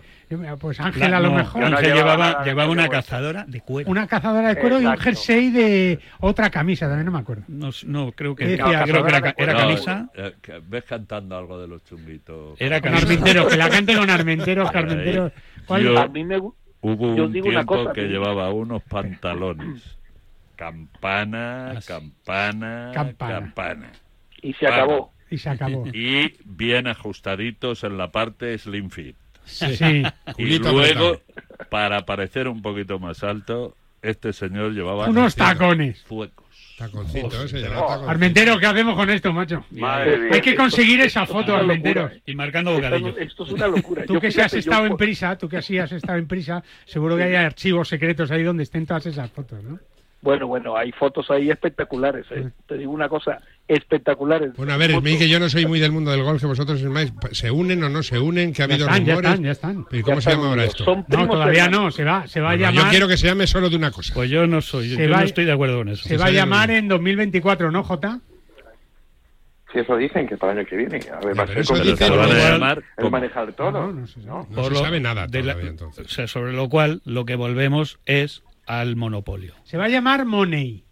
pues Ángel La- a lo no, mejor. No Ángel llevaba llevaba, nada, llevaba no una cazadora de cuero. Una cazadora de cuero y un jersey de otra camisa, también no me acuerdo. No, no, creo que, Sí, creo que era, camisa. eh, que ves cantando algo de los chunguitos. Era Con camisa. Armenteros, que la cante con Armenteros, que Armenteros. ¿Cuál? Yo- A mí me gu- Hubo Yo un digo una tiempo cosa, que tío. llevaba unos pantalones. Campana, campana, Campana. campana. y se acabó. Y se acabó. Y bien ajustaditos en la parte slim fit. Sí. Y luego, para parecer un poquito más alto, este señor llevaba Unos tacones. fuecos. Taconcito, Oh. Armentero, ¿qué hacemos con esto, macho? Madre mía. Hay que conseguir esa Esto foto, es ¿eh? Y marcando Esto, bocadillo. esto es una locura. Tú Yo, que si has yo estado en prisa, tú que sí has estado en prisa, seguro que hay archivos secretos ahí donde estén todas esas fotos, ¿no? Bueno, bueno, hay fotos ahí espectaculares. ¿eh? Te digo una cosa, espectaculares. Bueno, a ver, me que yo no soy muy del mundo del golf, que vosotros más. ¿Se unen o no se unen? Que ha Ya habido están, ya están, ya están. ¿Y cómo Ya se están llama ahora esto? Son No, todavía no, se va, se va a llamar. Yo quiero que se llame solo de una cosa. Pues yo no soy, yo no estoy de acuerdo con eso. Se va a llamar en 2024, ¿no, Jota? Si eso dicen, que para el año que viene. A ver, va a ser el manejar todo. No, no se sabe. No Por se lo- sabe nada de la- todavía, entonces. o sea, sobre lo cual, lo que volvemos es al monopolio. Se va a llamar Money.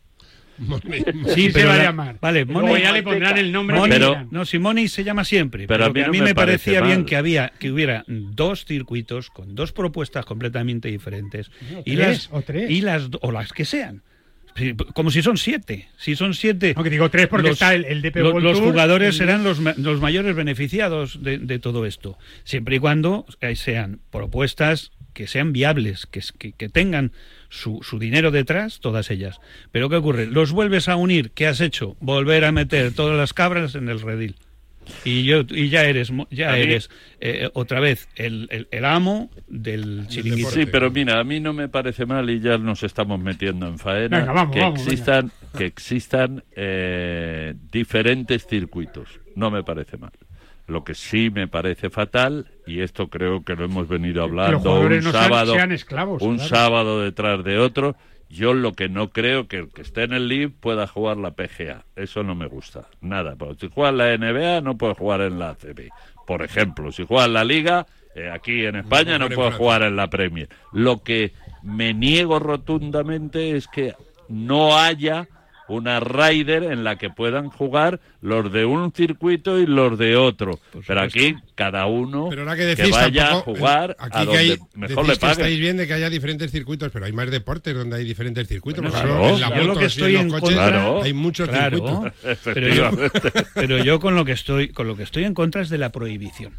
Sí, se pero va a la- llamar. Vale, luego Money- ya le pondrán el nombre Money- Pero- no, si Money se llama siempre. Pero Pero, a mí que a no mí me parecía bien que había que hubiera dos circuitos con dos propuestas completamente diferentes No, y tres, las o tres. y las o las que sean. Sí, Como si son siete. Si son siete. No, que digo tres porque está el- el DP lo- World los Tour, jugadores el- serán los, los mayores beneficiados de, de todo esto. Siempre y cuando eh, sean propuestas que sean viables, que, que tengan su, su dinero detrás, todas ellas. Pero ¿qué ocurre? Los vuelves a unir. ¿Qué has hecho? Volver a meter todas las cabras en el redil. Y, yo, y ya eres, ya eres eh, otra vez el, el- el amo del chiringuito. Sí, pero mira, a mí no me parece mal y ya nos estamos metiendo en faena Venga, vamos, que, vamos, existan, que existan eh, diferentes circuitos. No me parece mal. Lo que sí me parece fatal, y esto creo que lo hemos venido hablando un no sábado, sean esclavos, un claro. sábado detrás de otro, yo lo que no creo que el que esté en el Live pueda jugar la PGA. Eso no me gusta. Nada. Porque si juega en la NBA no puede jugar en la ACB. Por ejemplo, si juega en la Liga, eh, aquí en España no en puede jugar en la Premier. Lo que me niego rotundamente es que no haya una Ryder en la que puedan jugar los de un circuito y los de otro. Pero aquí cada uno Pero ahora que que decís, vaya tampoco- a jugar aquí a que donde hay, mejor le que paguen. estáis bien de que haya diferentes circuitos, pero hay más deportes donde hay diferentes circuitos. Bueno, claro. en la Yo lo moto que estoy en en los coches contra- hay muchos Claro, circuitos. pero yo, pero yo con lo que estoy con lo que estoy en contra es de la prohibición.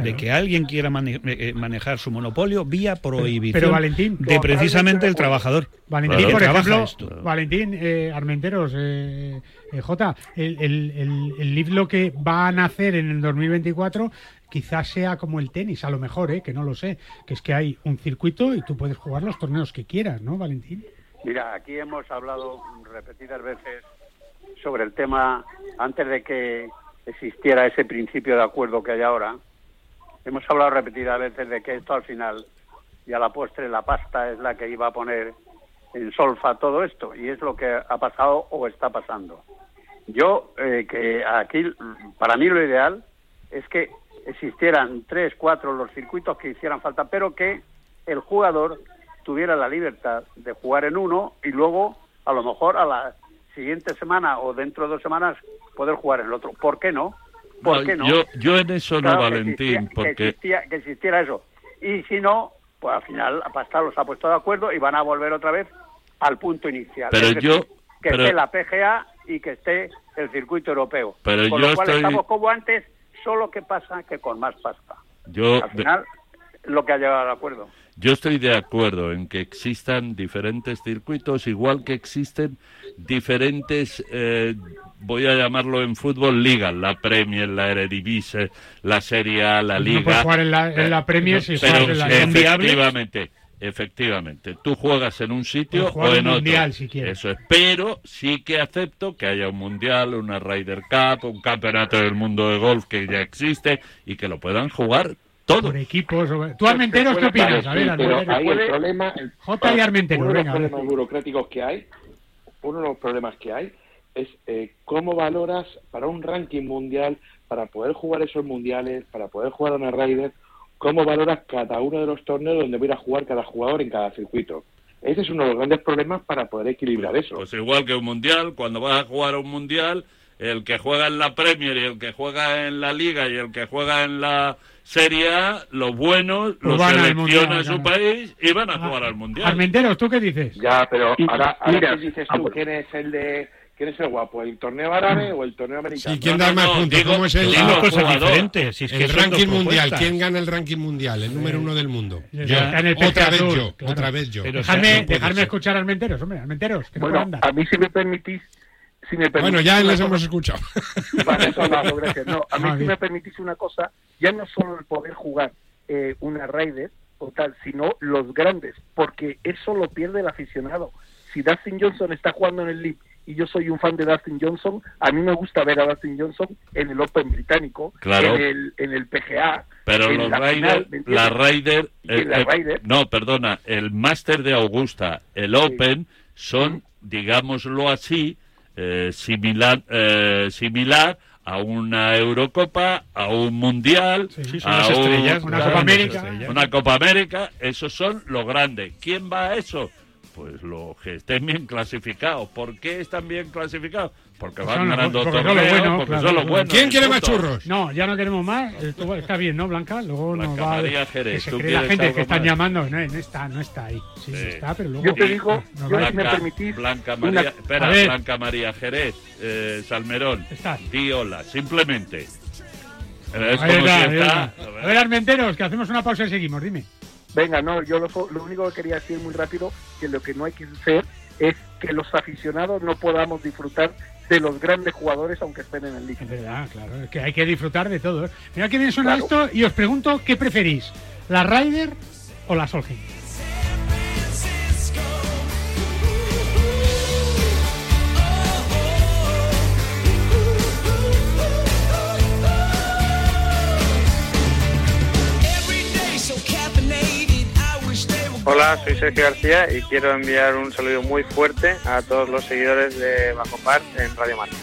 De que alguien quiera mane- eh, manejar su monopolio vía prohibición pero, Valentín, de precisamente el trabajador. Valentín, por ejemplo, esto. Valentín, eh, Armenteros, eh, eh, J, el, el, el, el lo que va a nacer en el 2024 quizás sea como el tenis, a lo mejor, eh, que no lo sé, que es que hay un circuito y tú puedes jugar los torneos que quieras, ¿no, Valentín? Mira, aquí hemos hablado repetidas veces sobre el tema antes de que existiera ese principio de acuerdo que hay ahora. Hemos hablado repetidas veces de que esto al final y a la postre la pasta es la que iba a poner en solfa todo esto y es lo que ha pasado o está pasando. Yo, eh, que aquí, para mí lo ideal es que existieran tres, cuatro los circuitos que hicieran falta, pero que el jugador tuviera la libertad de jugar en uno y luego, a lo mejor, a la siguiente semana o dentro de dos semanas, poder jugar en el otro. ¿Por qué no? ¿Por qué no? Yo, yo en eso Claro, no, que Valentín, que porque existía, que existiera eso. Y si no, pues al final pasta los ha puesto de acuerdo y van a volver otra vez al punto inicial. Pero Es decir, yo- que pero- esté la PGA y que esté el circuito europeo. Pero Con yo lo cual estoy- estamos como antes, solo que pasa que con más pasta. yo, Al final, lo que ha llegado al acuerdo. Yo estoy de acuerdo en que existan diferentes circuitos, igual que existen diferentes, eh, voy a llamarlo en fútbol, ligas, la Premier, la Eredivisie, la Serie A, la No Liga. puedes jugar en la- en la Premier si pero juegas en la efectivamente, efectivamente, tú juegas en un sitio o un en otro. mundial, si quieres. Eso es, pero sí que acepto que haya un mundial, una Ryder Cup, un campeonato del mundo de golf que ya existe y que lo puedan jugar todos. Por equipos. o- ¿Tú, Armenteros, qué opinas? A ver, Armenteros. ahí el problema, el- J. y Armenteros, uno de los venga. problemas burocráticos que hay, uno de los problemas que hay es eh, cómo valoras para un ranking mundial, para poder jugar esos mundiales, para poder jugar a una Ryder, cómo valoras cada uno de los torneos donde va a ir a jugar cada jugador en cada circuito. Ese es uno de los grandes problemas para poder equilibrar eso. Pues igual que un mundial, cuando vas a jugar a un mundial, el que juega en la Premier y el que juega en la Liga y el que juega en la Serie A, los buenos Pues los van al selecciona en su claro. país y van a jugar al mundial. Armenteros, ¿tú qué dices? Ya, pero Y- ahora, ahora mira, ¿qué dices ah, tú? bueno. ¿Quién es el de quién es el guapo? ¿El torneo árabe o el torneo americano? Sí, ¿quién da más puntos? ¿Cómo es el, el ranking mundial? ¿Quién gana el ranking mundial? El número uno del mundo. Ya. Yo. Está en el Otra vez yo, claro. otra vez yo. Dejarme, No puede dejarme escuchar a Armenteros, hombre, Armenteros, Bueno, a mí si me permitís, si me Bueno, ya les cosa- hemos escuchado. Vale, eso hago, gracias. No, a mí Ah, si bien. me permitís una cosa, ya no solo el poder jugar eh, una Raider o tal, sino los grandes, porque eso lo pierde el aficionado. Si Dustin Johnson está jugando en el League y yo soy un fan de Dustin Johnson, a mí me gusta ver a Dustin Johnson en el Open británico, Claro. en, el, en el PGA, Pero en los la Ryder, final, ¿me entiendes? la eh, eh, Ryder. no, perdona, el Master de Augusta, el Open, son, digámoslo así, eh, similar, eh, similar a una Eurocopa, a un Mundial, sí, a un- estrellas, Una Copa América. Una Copa América, esos son los grandes. ¿Quién va a eso? Pues los que estén bien clasificados. ¿Por qué están bien clasificados? Porque van ganando porque son los torneos, buenos, porque claro, son los claro. buenos. ¿Quién quiere más churros? No, ya no queremos más. Esto está bien, ¿no, Blanca? Luego nos Blanca va a... María que Jerez, se ¿tú cree la gente que están más? llamando. No, no está, no está ahí. Sí, sí está, pero luego... Yo te digo, nos yo va- si me permitís, Blanca una- María, espera. Blanca María Jerez, eh, Salmerón, Está. di hola, simplemente. Eh, Es como está, si está. A ver, Armenteros, que hacemos una pausa y seguimos, dime. Venga, no, yo lo, lo único que quería decir muy rápido, que lo que no hay que hacer es que los aficionados no podamos disfrutar de los grandes jugadores aunque estén en el League. Es verdad, claro, es que hay que disfrutar de todo. ¿eh? Mira que bien suena Claro. esto y os pregunto, ¿qué preferís? ¿La Ryder o la Solheim? Hola, soy Sergio García y quiero enviar un saludo muy fuerte a todos los seguidores de Bajo Par en Radio Marca.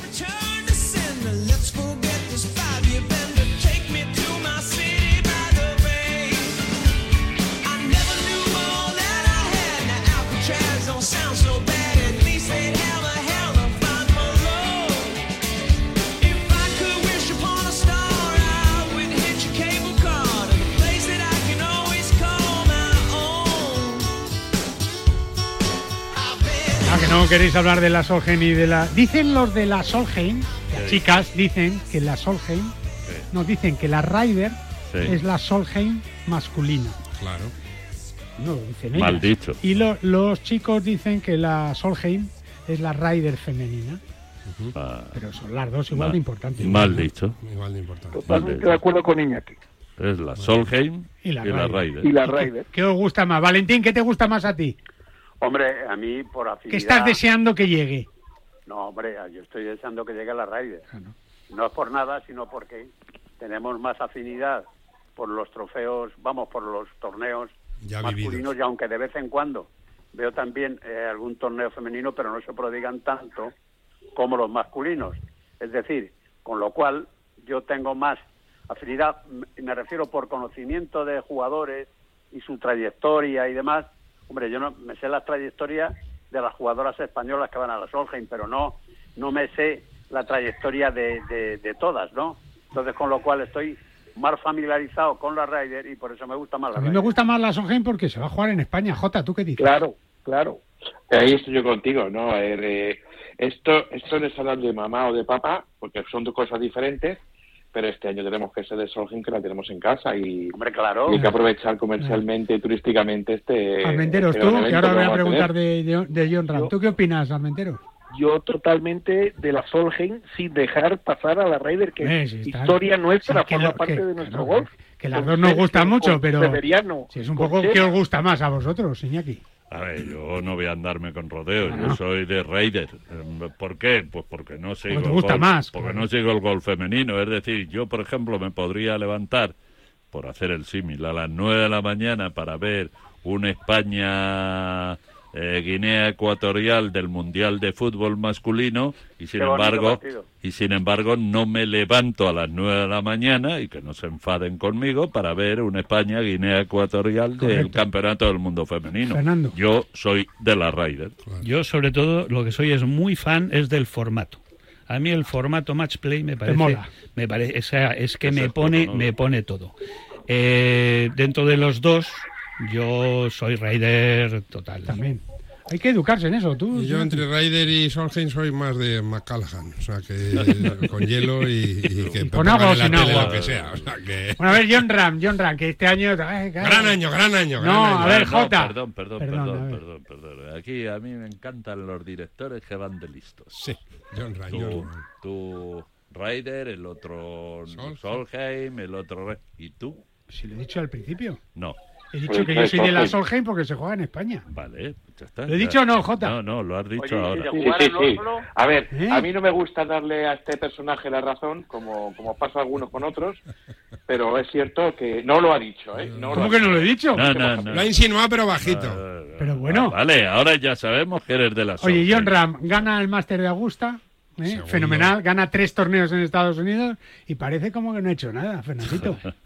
No queréis hablar de la Solheim y de la... Dicen los de la Solheim, las Sí. chicas dicen que la Solheim... Nos dicen que la Ryder Sí. es la Solheim masculina. Claro. No lo dicen ellas. Mal dicho. Y lo- los chicos dicen que la Solheim es la Ryder femenina. Ah, Pero son las dos igual mal- de importantes. Mal dicho. Igual de importante. Totalmente de acuerdo con Iñaki. Es la Solheim Y y la. Ryder. Y la Ryder. ¿Qué os gusta más? Valentín, ¿qué te gusta más a ti? Hombre, a mí por afinidad... ¿Qué estás deseando que llegue? No, hombre, yo estoy deseando que llegue la Ryder. No es por nada, sino porque tenemos más afinidad por los trofeos, vamos, por los torneos Ya masculinos vividos. y aunque de vez en cuando veo también eh, algún torneo femenino, pero no se prodigan tanto como los masculinos. Es decir, con lo cual yo tengo más afinidad, me refiero por conocimiento de jugadores y su trayectoria y demás. Hombre, yo no me sé las trayectorias de las jugadoras españolas que van a la Solheim, pero no, no me sé la trayectoria de, de- de todas, ¿no? Entonces, con lo cual estoy más familiarizado con la Ryder y por eso me gusta más la A mí Ryder. me gusta más la Solheim porque se va a jugar en España. Jota, ¿tú qué dices? Claro, claro. Ahí estoy yo contigo, ¿no? A ver, eh, esto, esto no es hablar de mamá o de papá, porque son dos cosas diferentes, pero este año tenemos que ser de Solheim que la tenemos en casa y, Hombre, claro. y hay que aprovechar comercialmente y turísticamente este. Almenteros, este tú, que ahora voy a preguntar de, de, de John Ram. ¿Tú qué opinas, Almenteros? Yo totalmente de la Solheim sin dejar pasar a la Ryder, que es sí, está- historia nuestra, que forma lo- parte que- de nuestro claro, golf. Que las dos nos gustan mucho, pero Severiano, si es un poco que os gusta más a vosotros, Iñaki. A ver, yo no voy a andarme con rodeos, yo soy de Raider. Eh, ¿Por qué? Pues porque no sigo te el gusta golf- más, Porque claro. no sigo el golf femenino. Es decir, yo, por ejemplo, me podría levantar, por hacer el símil, a las 9 de la mañana para ver un España... eh, Guinea Ecuatorial del Mundial de Fútbol masculino y sin embargo partido. y sin embargo no me levanto a las 9 de la mañana y que no se enfaden conmigo para ver un España Guinea Ecuatorial del. Campeonato del Mundo femenino. Fernando. Yo soy de la Ryder. Yo, sobre todo, lo que soy es muy fan es del formato. A mí el formato match play me parece, mola. me parece, o sea, es que Ese me pone, me pone todo. Eh, dentro de los dos, yo soy Raider total. También. Hay que educarse en eso, tú. Y yo entre Ryder y Solheim soy más de McCallaghan, o sea que con hielo y, y que con agua o sin agua. lo que sea. O sea que... Bueno, a ver, John Ram, John Ram, que este año... ay. Gran año, gran año, gran No, año. a ver, No, Jota. perdón, perdón, Perdón, perdón, perdón, perdón. Aquí a mí me encantan los directores que van de listos. Sí, John Ram, Tú, John Ram. tú Ryder, el otro Solheim. El otro... ¿Y tú? Si lo he dicho al principio. No. He dicho que yo soy de la Solheim porque se juega en España. Vale, ya está. ¿Lo he dicho o no, Jota? No, no, lo has dicho Oye, ¿y ahora. Sí, sí, sí. A ver, ¿Eh? a mí no me gusta darle a este personaje la razón, como, como pasa a algunos con otros, pero es cierto que no lo ha dicho, ¿eh? No ¿Cómo que no lo he dicho? No, no, no. Lo ha insinuado, pero bajito. Ah, Pero bueno. Vale, ahora ya sabemos que eres de la Oye, Solheim. John Ram gana el Máster de Augusta. ¿Eh? Fenomenal, gana tres torneos en Estados Unidos y parece como que no ha hecho nada, Fernandito.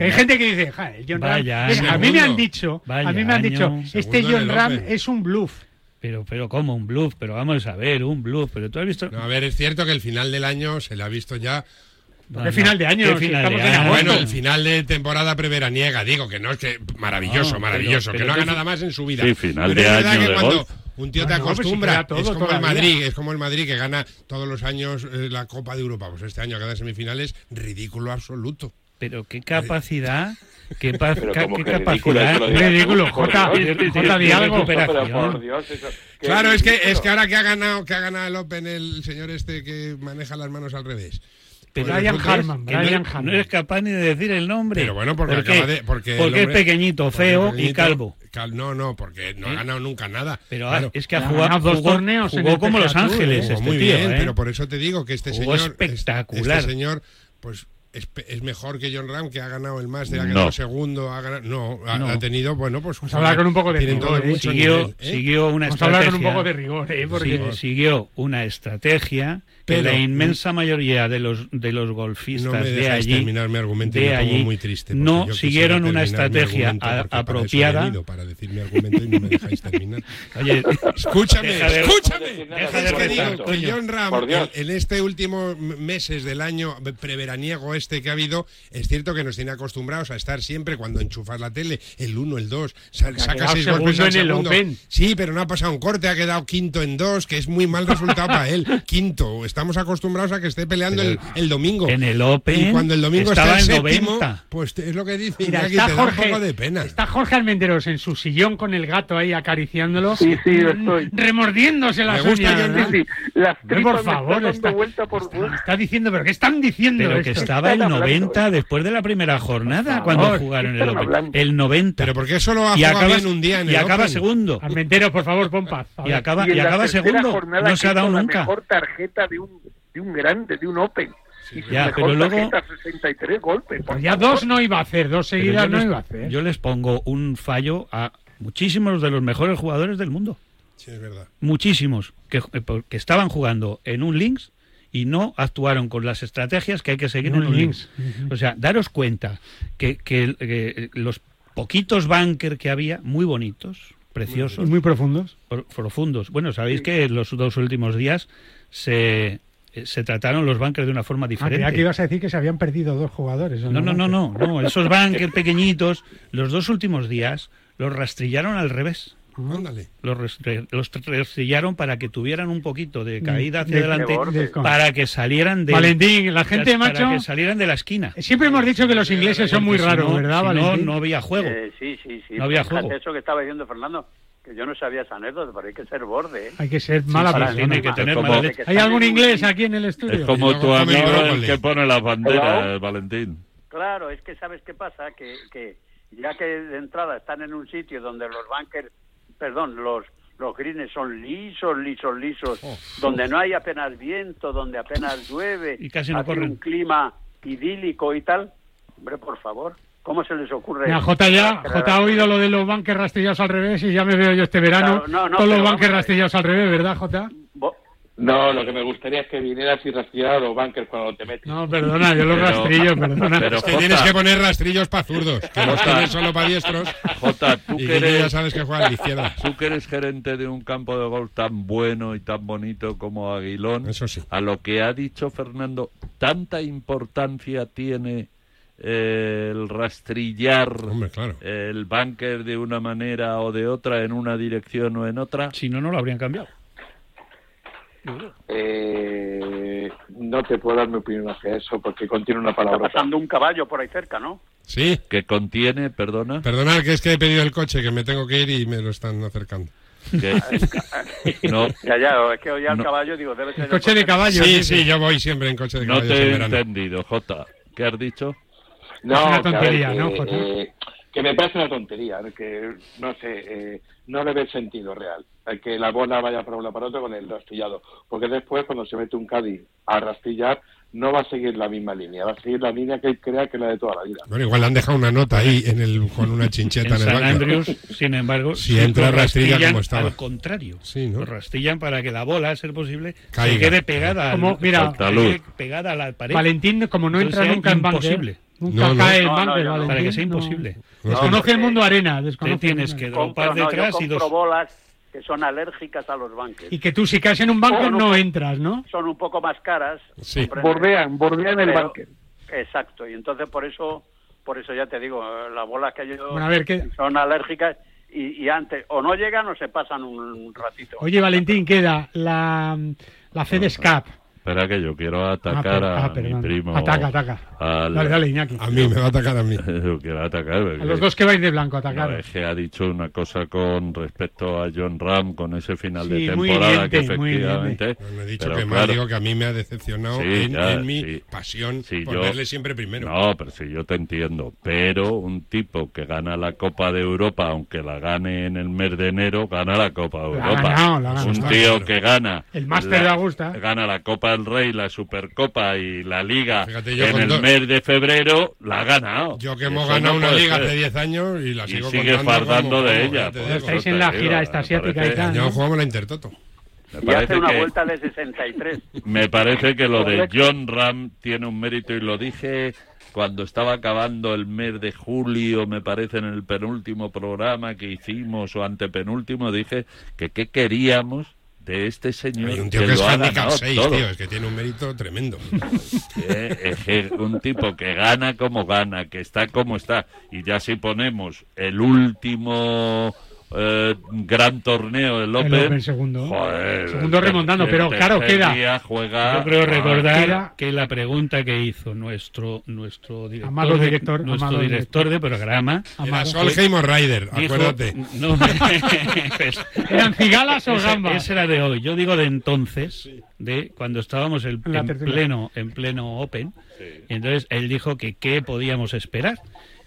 Hay gente que dice, "Ja, el John Ram. Vaya es- a mí me han dicho, a Vaya mí me han dicho, año. este John Ram es un bluff. Pero, pero ¿cómo? Un bluff. Pero vamos a ver, un bluff. Pero tú has visto... No, a ver, es cierto que el final del año se le ha visto ya. ¿Qué no. final de año? ¿Qué Si final estamos de año? Bueno, el final de temporada preveraniega, digo que no es que maravilloso, No, maravilloso, pero- que no pero haga nada más en su vida. Sí, final Pero de es verdad año que de cuando golf. Un tío te pues si acostumbra, todo es como el. Madrid, es como el Madrid que gana todos los años eh, la Copa de Europa, pues este año cada semifinales ridículo absoluto. Pero qué capacidad, qué, pa- qué capacidad. Ridículo, Jota. Jota, di algo. Claro, es que es que ahora que ha ganado, que ha ganado el Open el señor este que maneja las manos al revés. Pero Brian Harman, no, Brian Harman. no eres capaz ni de decir el nombre. Pero bueno, porque ¿Por qué? acaba de- porque Porque es pequeñito, feo y calvo. cal- no, no, porque no ha ¿Eh? ganado nunca nada. Pero Claro. es que ha jugado ganado dos jugó- torneos como Los Ángeles Jugó este muy tío, bien, ¿eh? pero por eso te digo que este Jugó señor. espectacular. Este señor, pues. Es, pe- es mejor que John Ram, que ha ganado el máster, ha No. quedado segundo, ha ganado, no, ha, No. ha tenido, bueno, pues... Vamos a hablar con un poco de rigor, todos ¿eh? mucho siguió, nivel, ¿eh? siguió una Vamos a hablar con un estrategia. poco de rigor, ¿eh? Porque... Sí, siguió una estrategia Pero- la inmensa mayoría de los de los golfistas No me de dejáis allí terminar mi argumento y de me pongo allí muy triste. no siguieron una terminar mi estrategia a- para apropiada. venido, Para decir mi argumento y no me dejáis terminar. Oye, Escúchame, Deja de- escúchame. Deja de Es que digo que. John Ram, en, en este último meses del año preveraniego este que ha habido, es cierto que nos tiene acostumbrados a estar siempre cuando enchufas la tele, el 1, el 2, sa- ha saca quedado seis segundo golpes al en el segundo. Open. Sí, pero no ha pasado un corte, ha quedado quinto en dos, que es muy mal resultado para él. Quinto, estamos acostumbrados a que esté peleando el, el domingo. en el Open Y cuando el domingo estaba está en el séptimo, 90. pues es lo que dice Mira, Iñaki, está te da un Jorge, poco de pena. está Jorge Almenderos en su sillón con el gato ahí acariciándolo. Sí, sí, yo estoy. Remordiéndose las Me gusta uñas. Ram. Sí, las por me favor, dando está, vuelta por está- está diciendo, pero ¿qué están diciendo? pero que esto? estaba el Están hablando, 90 ¿eh? después de la primera jornada Por cuando favor, jugaron el Open hablando. el 90 Pero porque solo ha y acaba, bien un día en y el acaba Open. segundo Almenteros, por favor, pon paz. Y acaba y en y acaba segundo no se ha dado hizo la nunca mejor tarjeta de un, de un grande, de un Open. Y su Ya, pero luego- tarjeta, 63 golpes. Pues ya favor. dos no iba a hacer, dos seguidas yo no les- iba a hacer. Yo les pongo un fallo a muchísimos de los mejores jugadores del mundo. Sí, es verdad. Muchísimos. Que, eh, que estaban jugando en un links y no actuaron con las estrategias que hay que seguir En en, un links. O sea, daros cuenta que, que, eh, los poquitos bunker que había, muy bonitos, preciosos, Y muy profundos. pro- profundos. Bueno, sabéis que en los dos últimos días se, eh, se trataron los bunkers de una forma Ah, diferente. creía que ibas a decir que se habían perdido dos jugadores. No, no, no, no, no. Esos bunkers pequeñitos, los dos últimos días los rastrillaron al revés. Ándale. Los, rastre- los rastrillaron para que tuvieran un poquito de caída hacia De- adelante, para que salieran de Valentín, la gente, para macho- que salieran de la esquina. Siempre hemos dicho que los ingleses son muy raros, no- ¿verdad, si no, Valentín? no había juego. Eh, sí, sí, sí. No había juego. Eso que estaba diciendo Fernando, que yo no sabía esa anécdota, pero hay que ser borde. ¿eh? Hay que ser mala sí, persona. tiene que tener como- mala leche. ¿Hay algún inglés aquí en el estudio? Es como tu amigo el que pone las banderas. Valentín. Claro, es que sabes qué pasa, que, que ya que de entrada están en un sitio donde los bunkers, perdón, los los greens son lisos, lisos, lisos, donde no hay apenas viento, donde apenas llueve, Y casi no hace corren. un clima idílico y tal. Hombre, por favor, ¿cómo se les ocurre? Mira, J ya, J ha oído lo de los bunkers rastrillados al revés y ya me veo yo este verano Claro, no, no, todos los ver. rastrillados al revés, ¿verdad, J? No, lo que me gustaría es que vinieras y rastrearas los bunkers cuando te metes. No, perdona, yo los Pero- rastrillo, perdona. pero Es que Jota, tienes que poner rastrillos para zurdos, que los tienes solo para diestros. Jota, tú Y que ya eres, sabes que juega a la izquierda. tú que eres gerente de un campo de golf tan bueno y tan bonito como Aguilón, Eso sí. a lo que ha dicho Fernando, ¿tanta importancia tiene eh, el rastrillar Hombre, claro. el bunker de una manera o de otra, en una dirección o en otra? Si no, no lo habrían cambiado. Eh, no te puedo dar mi opinión hacia eso porque contiene una Está palabra. pasando un caballo por ahí cerca, ¿no? Sí. Que contiene, perdona, Perdonad, que es que he pedido el coche, que me tengo que ir y me lo están acercando. no, Ya, ya, es que oía al No. caballo, digo, debe ser El coche de caballo. Sí, sí, yo voy siempre en coche de no caballos te he entendido, Jota. ¿Qué has dicho? No, Es una tontería, que, ¿no, Jota? eh, que me parece una tontería, que no sé, eh, no le ve sentido real. Hay que la bola vaya para uno para otro con el rastillado, porque después cuando se mete un caddy a rastillar no va a seguir la misma línea, va a seguir la línea que él crea que es la de toda la vida. Bueno, igual le han dejado una nota ahí en el, con una chincheta En en, el San banco. Andrews, sin embargo, Si entra rastillan como estaba. Al contrario, Sí, ¿no? rastillan para que la bola, a ser posible, Caiga. se quede pegada, al- Como, mira, que quede pegada a la pared. Valentín, como no Entonces entra nunca en bunker, imposible. Nunca No, no. cae en No, no. Para que sea imposible. No, Desconoce el mundo arena, desconoce el tienes que dropar detrás yo y dos. bolas que son alérgicas a los bunkers. Y que tú si caes en un un no entras, ¿no? Son un poco más caras. Sí. Bordean, bordean el bunker. Exacto, y entonces por eso, por eso ya te digo, las bolas que yo Bueno, a ver, ¿qué- son alérgicas y, y antes o no llegan o se pasan un ratito. Oye, Valentín, queda la, la FedEscap. Espera que yo quiero Ah, atacar per- a ah, mi primo. Ataca, ataca. al- Dale, dale, Iñaki. A mí me va a atacar a mí. Yo quiero atacar. A los dos que vais de blanco, atacar. No, es que ha dicho una cosa con respecto a John Ram con ese final Sí, de muy temporada que hiriente, muy efectivamente. No, no he dicho pero que claro, digo que a mí me ha decepcionado Sí, en, ya, en mi sí. pasión Sí, por yo- verle siempre primero. No, pero sí, yo te entiendo. Pero un tipo que gana la Copa de Europa, aunque la gane en el mes de enero, gana la Copa de La ha Europa. ganado, la ha ganado. un tío claro. que gana El Máster de Augusta. gana la Copa del Rey, la Supercopa y la Liga Fíjate, yo en el dos- mes de febrero, la ha ganado. Yo que Eso hemos no ganado una puede liga ser. hace 10 años y la Y sigo sigue contando fardando como- de como, ella, Estáis en la gira me esta asiática y parece- tal. Ya ¿no? jugamos la Intertoto. Me y hace parece una que- vuelta de 63. Me parece que lo de. John Ram tiene un mérito y lo dije cuando estaba acabando el mes de julio, me parece en el penúltimo programa que hicimos o antepenúltimo, dije que qué queríamos de este señor Hay un tío que, es handicap ganado 6, todo. tío, es que tiene un mérito tremendo. Eh, es que un tipo que gana como gana, que está como está. Y ya si ponemos el último eh, gran torneo, el Open, Open segundo. joder, Segundo el remontando, el pero claro, queda- juega- Yo creo recordar Queda- que la pregunta que hizo nuestro nuestro director, Amado de, director, nuestro amado director de programa. Solheim dijo- acuérdate. no, pues, ¿Eran cigalas o gambas? ese era de hoy. Yo digo de entonces, de cuando estábamos el- En pleno en pleno Open. Y entonces él dijo que qué podíamos esperar.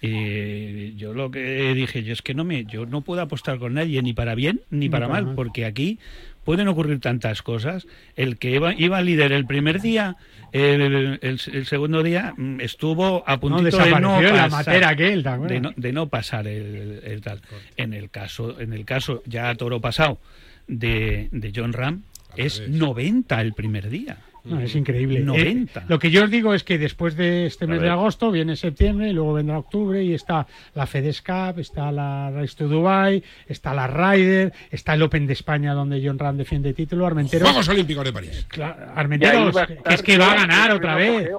Y yo lo que dije, yo es que no me, yo no puedo apostar con nadie ni para bien ni para para mal, mal. porque aquí pueden ocurrir tantas cosas. El que iba, iba líder el primer día, el, el- el segundo día mm, estuvo a puntito de no desapareció el pasar, amateur aquel, ¿te acuerdas? de no, de no pasar el, el tal. En el caso, en el caso ya a toro pasado de, de John Ram es 90 el primer día. No, es increíble. 90. Eh, lo que yo os digo es que después de este mes de agosto viene septiembre y luego vendrá octubre y está la FedEx Cup, está la Race to Dubai, está la Ryder, está el Open de España donde John Ram defiende título, Armenteros. Juegos Olímpicos de París. Claro, Armenteros, que es que va a ganar otra vez.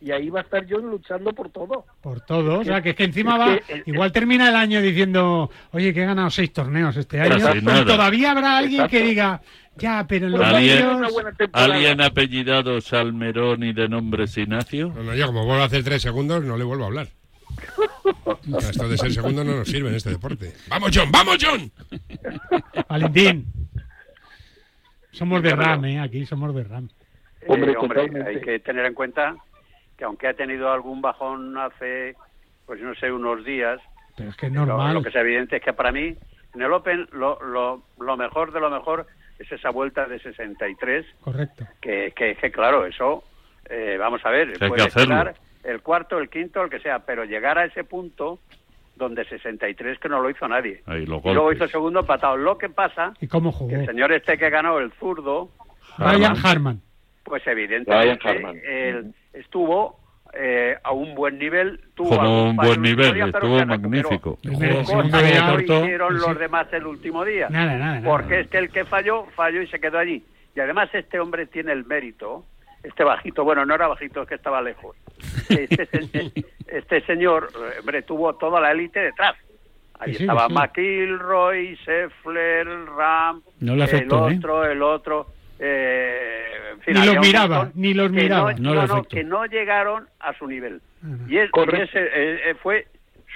Y ahí va a estar John luchando por todo. Por todo, o sea, que es que encima es va, igual termina el año diciendo, oye, que he ganado seis torneos este año, nada. todavía habrá alguien que diga, ya, pero en los ¿Alguien, medios... ¿Alguien apellidado Salmerón y de nombre Sinacio? No, no, yo como vuelvo a hacer tres segundos, no le vuelvo a hablar. Esto de ser segundo no nos sirve en este deporte. ¡Vamos, John! ¡Vamos, John! Valentín, somos de RAM, ¿eh? Aquí somos de RAM. Hombre, hombre hay que tener en cuenta que aunque ha tenido algún bajón hace, pues no sé, unos días, Pero es que es lo, normal. lo que es evidente es que para mí, en el Open, lo, lo, lo mejor de lo mejor es esa vuelta de 63, Correcto. que, que, que claro, eso, eh, vamos a ver, Que hay que puede quedar el cuarto, el quinto, el que sea, pero llegar a ese punto donde 63 que no lo hizo nadie. Ahí, los Y luego hizo segundo empatado. Lo que pasa, ¿Y cómo jugó? que el señor este que ganó, el zurdo, Ryan Harman. pues evidentemente Ryan Harman. él estuvo eh, a un buen nivel. Tuvo Como un buen nivel, día, estuvo magnífico. Segundo día no hicieron Sí, los demás el último día. Nada, nada, nada. Porque es que el que falló, falló y se quedó allí. Y además este hombre tiene el mérito, este bajito, bueno, no era bajito, es que estaba lejos. Este, este señor, hombre, tuvo toda la élite detrás. Ahí Sí, estaba sí. McIlroy, Scheffler, Ram, No le afectó, el ¿eh? otro, el otro. Eh, en fin, Ni los miraba, ni los miraba. No, que no llegaron a su nivel. Y, es- y ese eh, eh, fue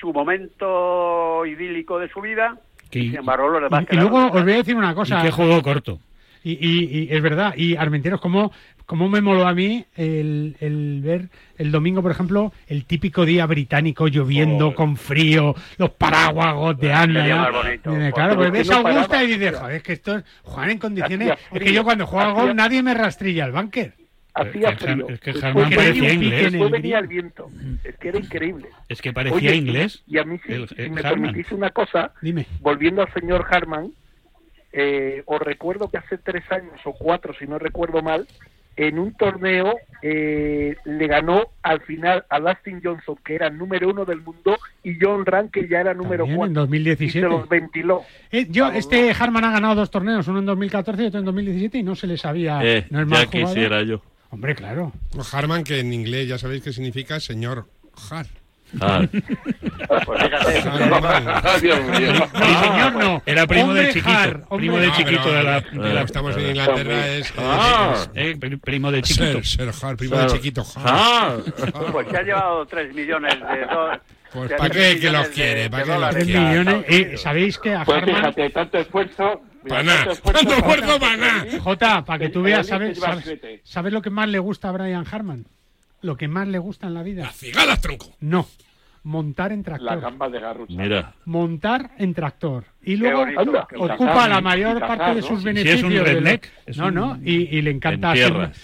su momento idílico de su vida. Que- y sin embargo, los demás Y, y luego os voy a decir una cosa. Y que jugó corto. Y, y- y es verdad, y Armenteros, ¿cómo, cómo me moló a mí el, el ver el domingo, por ejemplo, el típico día británico lloviendo, con frío, los paraguas goteando? Sería ¿no? más bonito. Y de- claro, Porque pues ves a Augusta y dices, joder, es que esto es jugar en condiciones. Es que yo cuando juego al hacía- golf nadie me rastrilla el bunker. Hacía Es que frío. Es que venía parecía inglés. Después venía el viento. Es que era increíble. Es que parecía Oye, inglés. Y a mí, si, el- si me Harman. permitís una cosa, Dime. volviendo al señor Harman, eh, os recuerdo que hace tres años o cuatro, si no recuerdo mal, en un torneo eh, le ganó al final a Dustin Johnson, que era número uno del mundo, y John Ram, que ya era número También en cuatro. Y 2017. se los ventiló. Eh, yo, este Harman ha ganado dos torneos, uno en 2014 y otro en 2017, y no se le sabía. Eh, no es ya jugador. quisiera yo. Hombre, claro. Harman, que en inglés ya sabéis que significa señor Har. Ah, Pues fíjate, Harman. Dios mío. Mi señor no. Era primo Hombre del chiquito. Har, primo del Ah, chiquito pero- de la. de la- estamos en Inglaterra, es, Ah. eh, pri- primo del chiquito. ser, ser Har, primo de chiquito Har. ah, pues se ha llevado tres millones de dólares. Pues de ¿para qué que los de- quiere? de ¿Para qué los quiere? millones. Eh, ¿Sabéis que a Pues Harman. fíjate, tanto esfuerzo. Para nada. tanto esfuerzo para- nada. Jota, para que tú veas, ¿sabes, sabes, sabes lo que más le gusta a Brian Harman? Lo que más le gusta en la vida. Las cigalas, tronco. No, montar en La tractor. gamba de Garrucha. mira. Montar en tractor. Y luego bonito, ocupa la mayor parte de sus Si beneficios. es un redneck, es no, no, y, y le encanta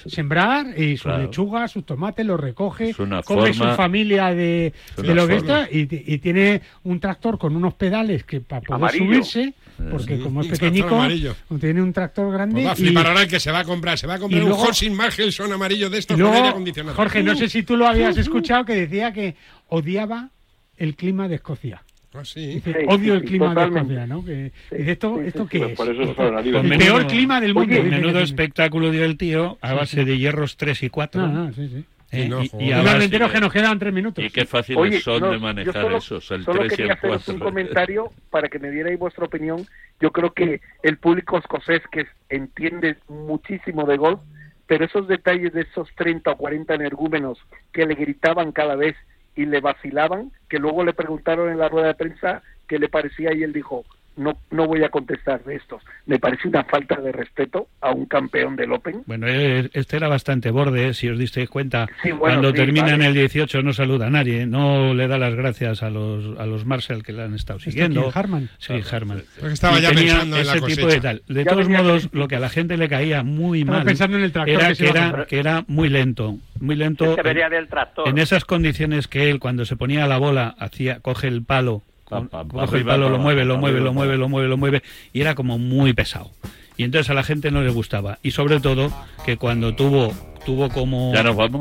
sembrar y sus Claro. lechugas, sus tomates, los recoge, Es una come forma- su familia de, es de lo que forma. está y, y tiene un tractor con unos pedales que para poder Amarillo. subirse, porque Sí, como es un tractor pequeñico, tiene un tractor grande Pues va a y, flipar ahora el que se va a comprar. Se va a comprar y un luego- Horsin Margelson amarillo de y estos con aire luego, acondicionado. Jorge, no sé si tú lo habías escuchado que decía que odiaba el clima de Escocia. Ah, sí. Dice, Sí, odio el clima totalmente. de Escocia, ¿no? Que, Sí, dice, ¿esto, sí, esto sí, qué Pues es? por eso es coronavirus. el peor menudo- clima del mundo. Oye, Menudo espectáculo dio el tío a base sí. de hierros 3 y 4. No, no, sí, sí. Eh, Sí, no, y- y, Y a los base- renteros que nos quedan tres minutos. Y qué fáciles Oye, son no, de manejar solo- esos, el solo 3 y quería el haceros 4. un comentario para que me dierais vuestra opinión. Yo creo que el público escocés que entiende muchísimo de golf, pero esos detalles de esos 30 o 40 energúmenos que le gritaban cada vez y le vacilaban, que luego le preguntaron en la rueda de prensa qué le parecía y él dijo, no, no voy a contestar de estos. Me parece una falta de respeto a un campeón del Open. Bueno, eh, este era bastante borde, si os disteis cuenta. Sí, bueno, Cuando sí, termina en vale. el 18 no saluda a nadie, no le da las gracias a los, a los Marshall que le han estado siguiendo. quién, Harman? Sí, Harman. Porque estaba Y ya pensando en la ese tipo cosecha. de tal. De Ya todos venía modos, lo que a la gente le caía muy Estaba mal pensando en el tractor era que se era, que era muy lento, muy lento. Venía en- del tractor. En esas condiciones que él, cuando se ponía la bola, hacía, coge el palo, Con- coge el palo, lo mueve, lo mueve, lo mueve, lo mueve, lo mueve, y era como muy pesado. Y entonces a la gente no le gustaba. Y sobre todo que cuando tuvo tuvo como,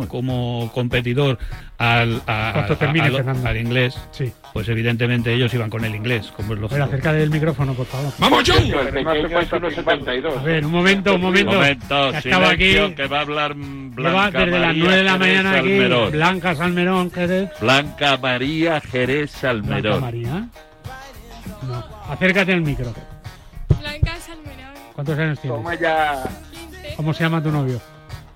como competidor al, a- a- termine, al- Fernando. al inglés, Sí. pues evidentemente ellos iban con el inglés, como es A ver, lógico. acerca del micrófono, por favor. ¡Vamos, John! El pequeño es 1,72. A ver, un momento, un momento. momento, Que estaba aquí. que va a hablar Lleva Blanca desde las María 9 de la Jerez mañana aquí. Salmerón. Blanca Salmerón, Jerez. Blanca María Jerez Blanca Salmerón. María. No. Acércate al micro. Blanca Salmerón. ¿Cuántos años tienes? Toma ya. ¿Cómo se llama tu novio?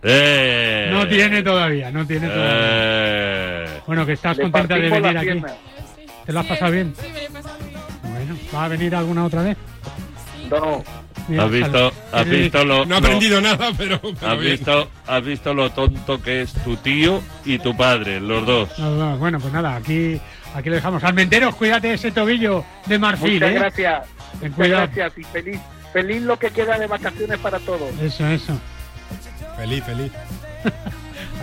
Eh. No tiene todavía, no tiene todavía. Eh. Bueno, que estás Le contenta de venir aquí. ¿Te lo has pasado bien? Sí, me lo he pasado bien. Bueno, ¿va a venir alguna otra vez? No, Mira, ¿Has visto, has visto lo, No ha lo- aprendido nada, pero. pero has bien. visto, has visto lo tonto que es tu tío y tu padre, los dos. No, no, bueno, pues nada, aquí, aquí lo dejamos. Almenteros, cuídate ese tobillo de marfil, muchas ¿eh? gracias. Muchas cuidado. gracias y feliz, feliz lo que queda de vacaciones para todos. Eso, eso. Feliz, feliz.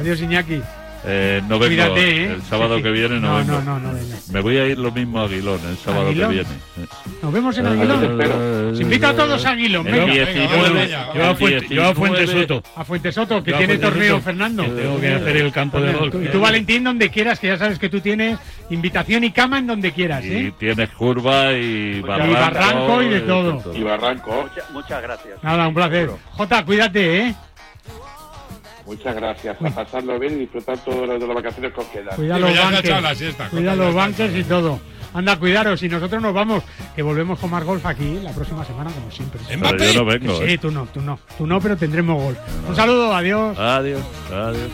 Adiós, Iñaki. Eh, no vengo Cuídate, ¿eh? el sábado Sí, sí. que viene, no, No, vengo. no, no, no vengas. Me voy a ir lo mismo a Aguilón el sábado ¿Aguilón? que viene. Nos vemos en Aguilón. Se invita a todos a Aguilón, El venga. 19, venga, Yo a Fuente, yo a Fuente 19, Soto. A Fuente Soto, que tiene torneo, Soto, Fernando. que tengo que hacer el campo de golf. Y tú, Valentín, donde quieras, que ya sabes que tú tienes invitación y cama en donde quieras, Y ¿eh? tienes curva y barranco. barranco y de todo. Y Barranco. Mucha- muchas gracias. Nada, un placer. Jota, cuídate, ¿eh? Muchas gracias. A pasarlo bien y disfrutar todas las de las vacaciones que os quedan. Cuida Sí, los siesta, Cuida los echado. y todo. Anda, cuidaros. Y nosotros nos vamos, que volvemos con más golf aquí la próxima semana, como siempre. Pero yo no vengo. Sí, eh. tú no, tú no. Tú no, pero tendremos golf. Un saludo, adiós. Adiós, adiós.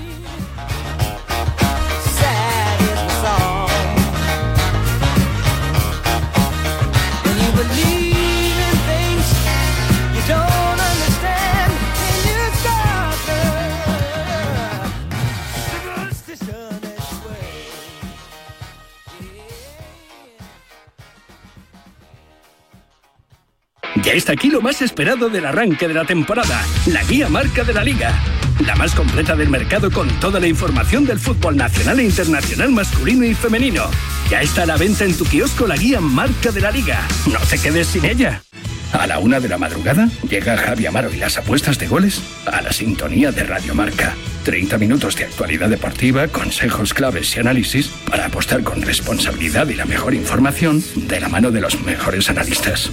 Está aquí lo más esperado del arranque de la temporada, la guía marca de la liga. La más completa del mercado con toda la información del fútbol nacional e internacional masculino y femenino. Ya está a la venta en tu kiosco la guía marca de la liga. No te quedes sin ella. A la una de la madrugada llega Javi Amaro y las apuestas de goles a la sintonía de Radio Marca. 30 minutos de actualidad deportiva, consejos claves y análisis para apostar con responsabilidad y la mejor información de la mano de los mejores analistas.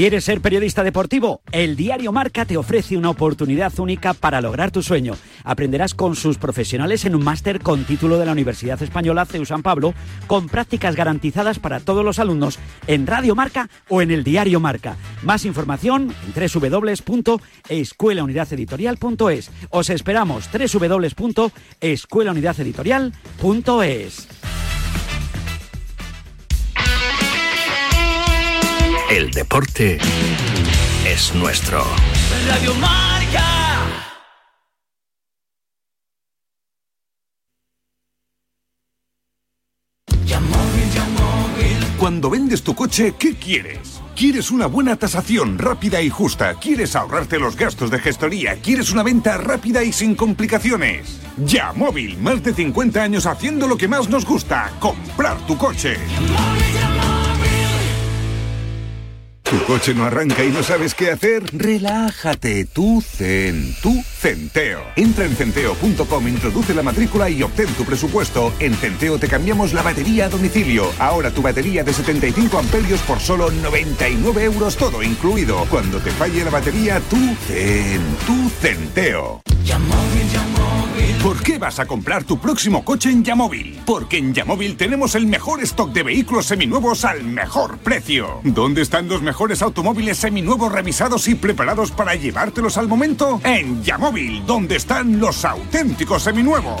¿Quieres ser periodista deportivo? El diario Marca te ofrece una oportunidad única para lograr tu sueño. Aprenderás con sus profesionales en un máster con título de la Universidad Española CEU San Pablo, con prácticas garantizadas para todos los alumnos en Radio Marca o en el diario Marca. Más información en www.escuelaunidadeditorial.es. Os esperamos www.escuelaunidadeditorial.es. El deporte es nuestro. Radio Marca. Cuando vendes tu coche, ¿qué quieres? ¿Quieres una buena tasación rápida y justa? ¿Quieres ahorrarte los gastos de gestoría? ¿Quieres una venta rápida y sin complicaciones? Ya Móvil, más de 50 años haciendo lo que más nos gusta, comprar tu coche. ¿Tu coche no arranca y no sabes qué hacer? Relájate, tú Zen, tú Centeo. Entra en centeo.com, introduce la matrícula y obtén tu presupuesto. En Centeo te cambiamos la batería a domicilio. Ahora tu batería de 75 amperios por solo 99 euros todo incluido. Cuando te falle la batería, tú Zen, tú Centeo. ¿Por qué vas a comprar tu próximo coche en Yamóvil? Porque en Yamóvil tenemos el mejor stock de vehículos seminuevos al mejor precio. ¿Dónde están los mejores automóviles seminuevos revisados y preparados para llevártelos al momento? En Yamóvil, donde están los auténticos seminuevos.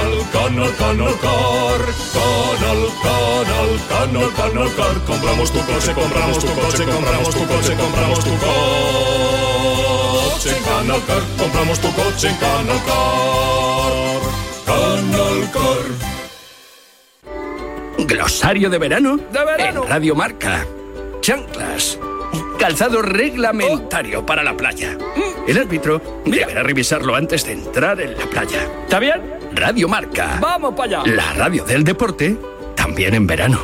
Conol, Conol, Conol, Cor. Conol, Conol, Conol, Conol, Cor. Compramos tu coche, compramos tu coche, compramos tu coche, compramos tu coche en Canal Car. Compramos tu coche en Canal Car. Canal Car. Glosario de verano. De verano. En Radio Marca. Chanclas. Calzado reglamentario para la playa. El árbitro deberá revisarlo antes de entrar en la playa. ¿Está bien? Radio Marca. Vamos para allá. La radio del deporte también en verano.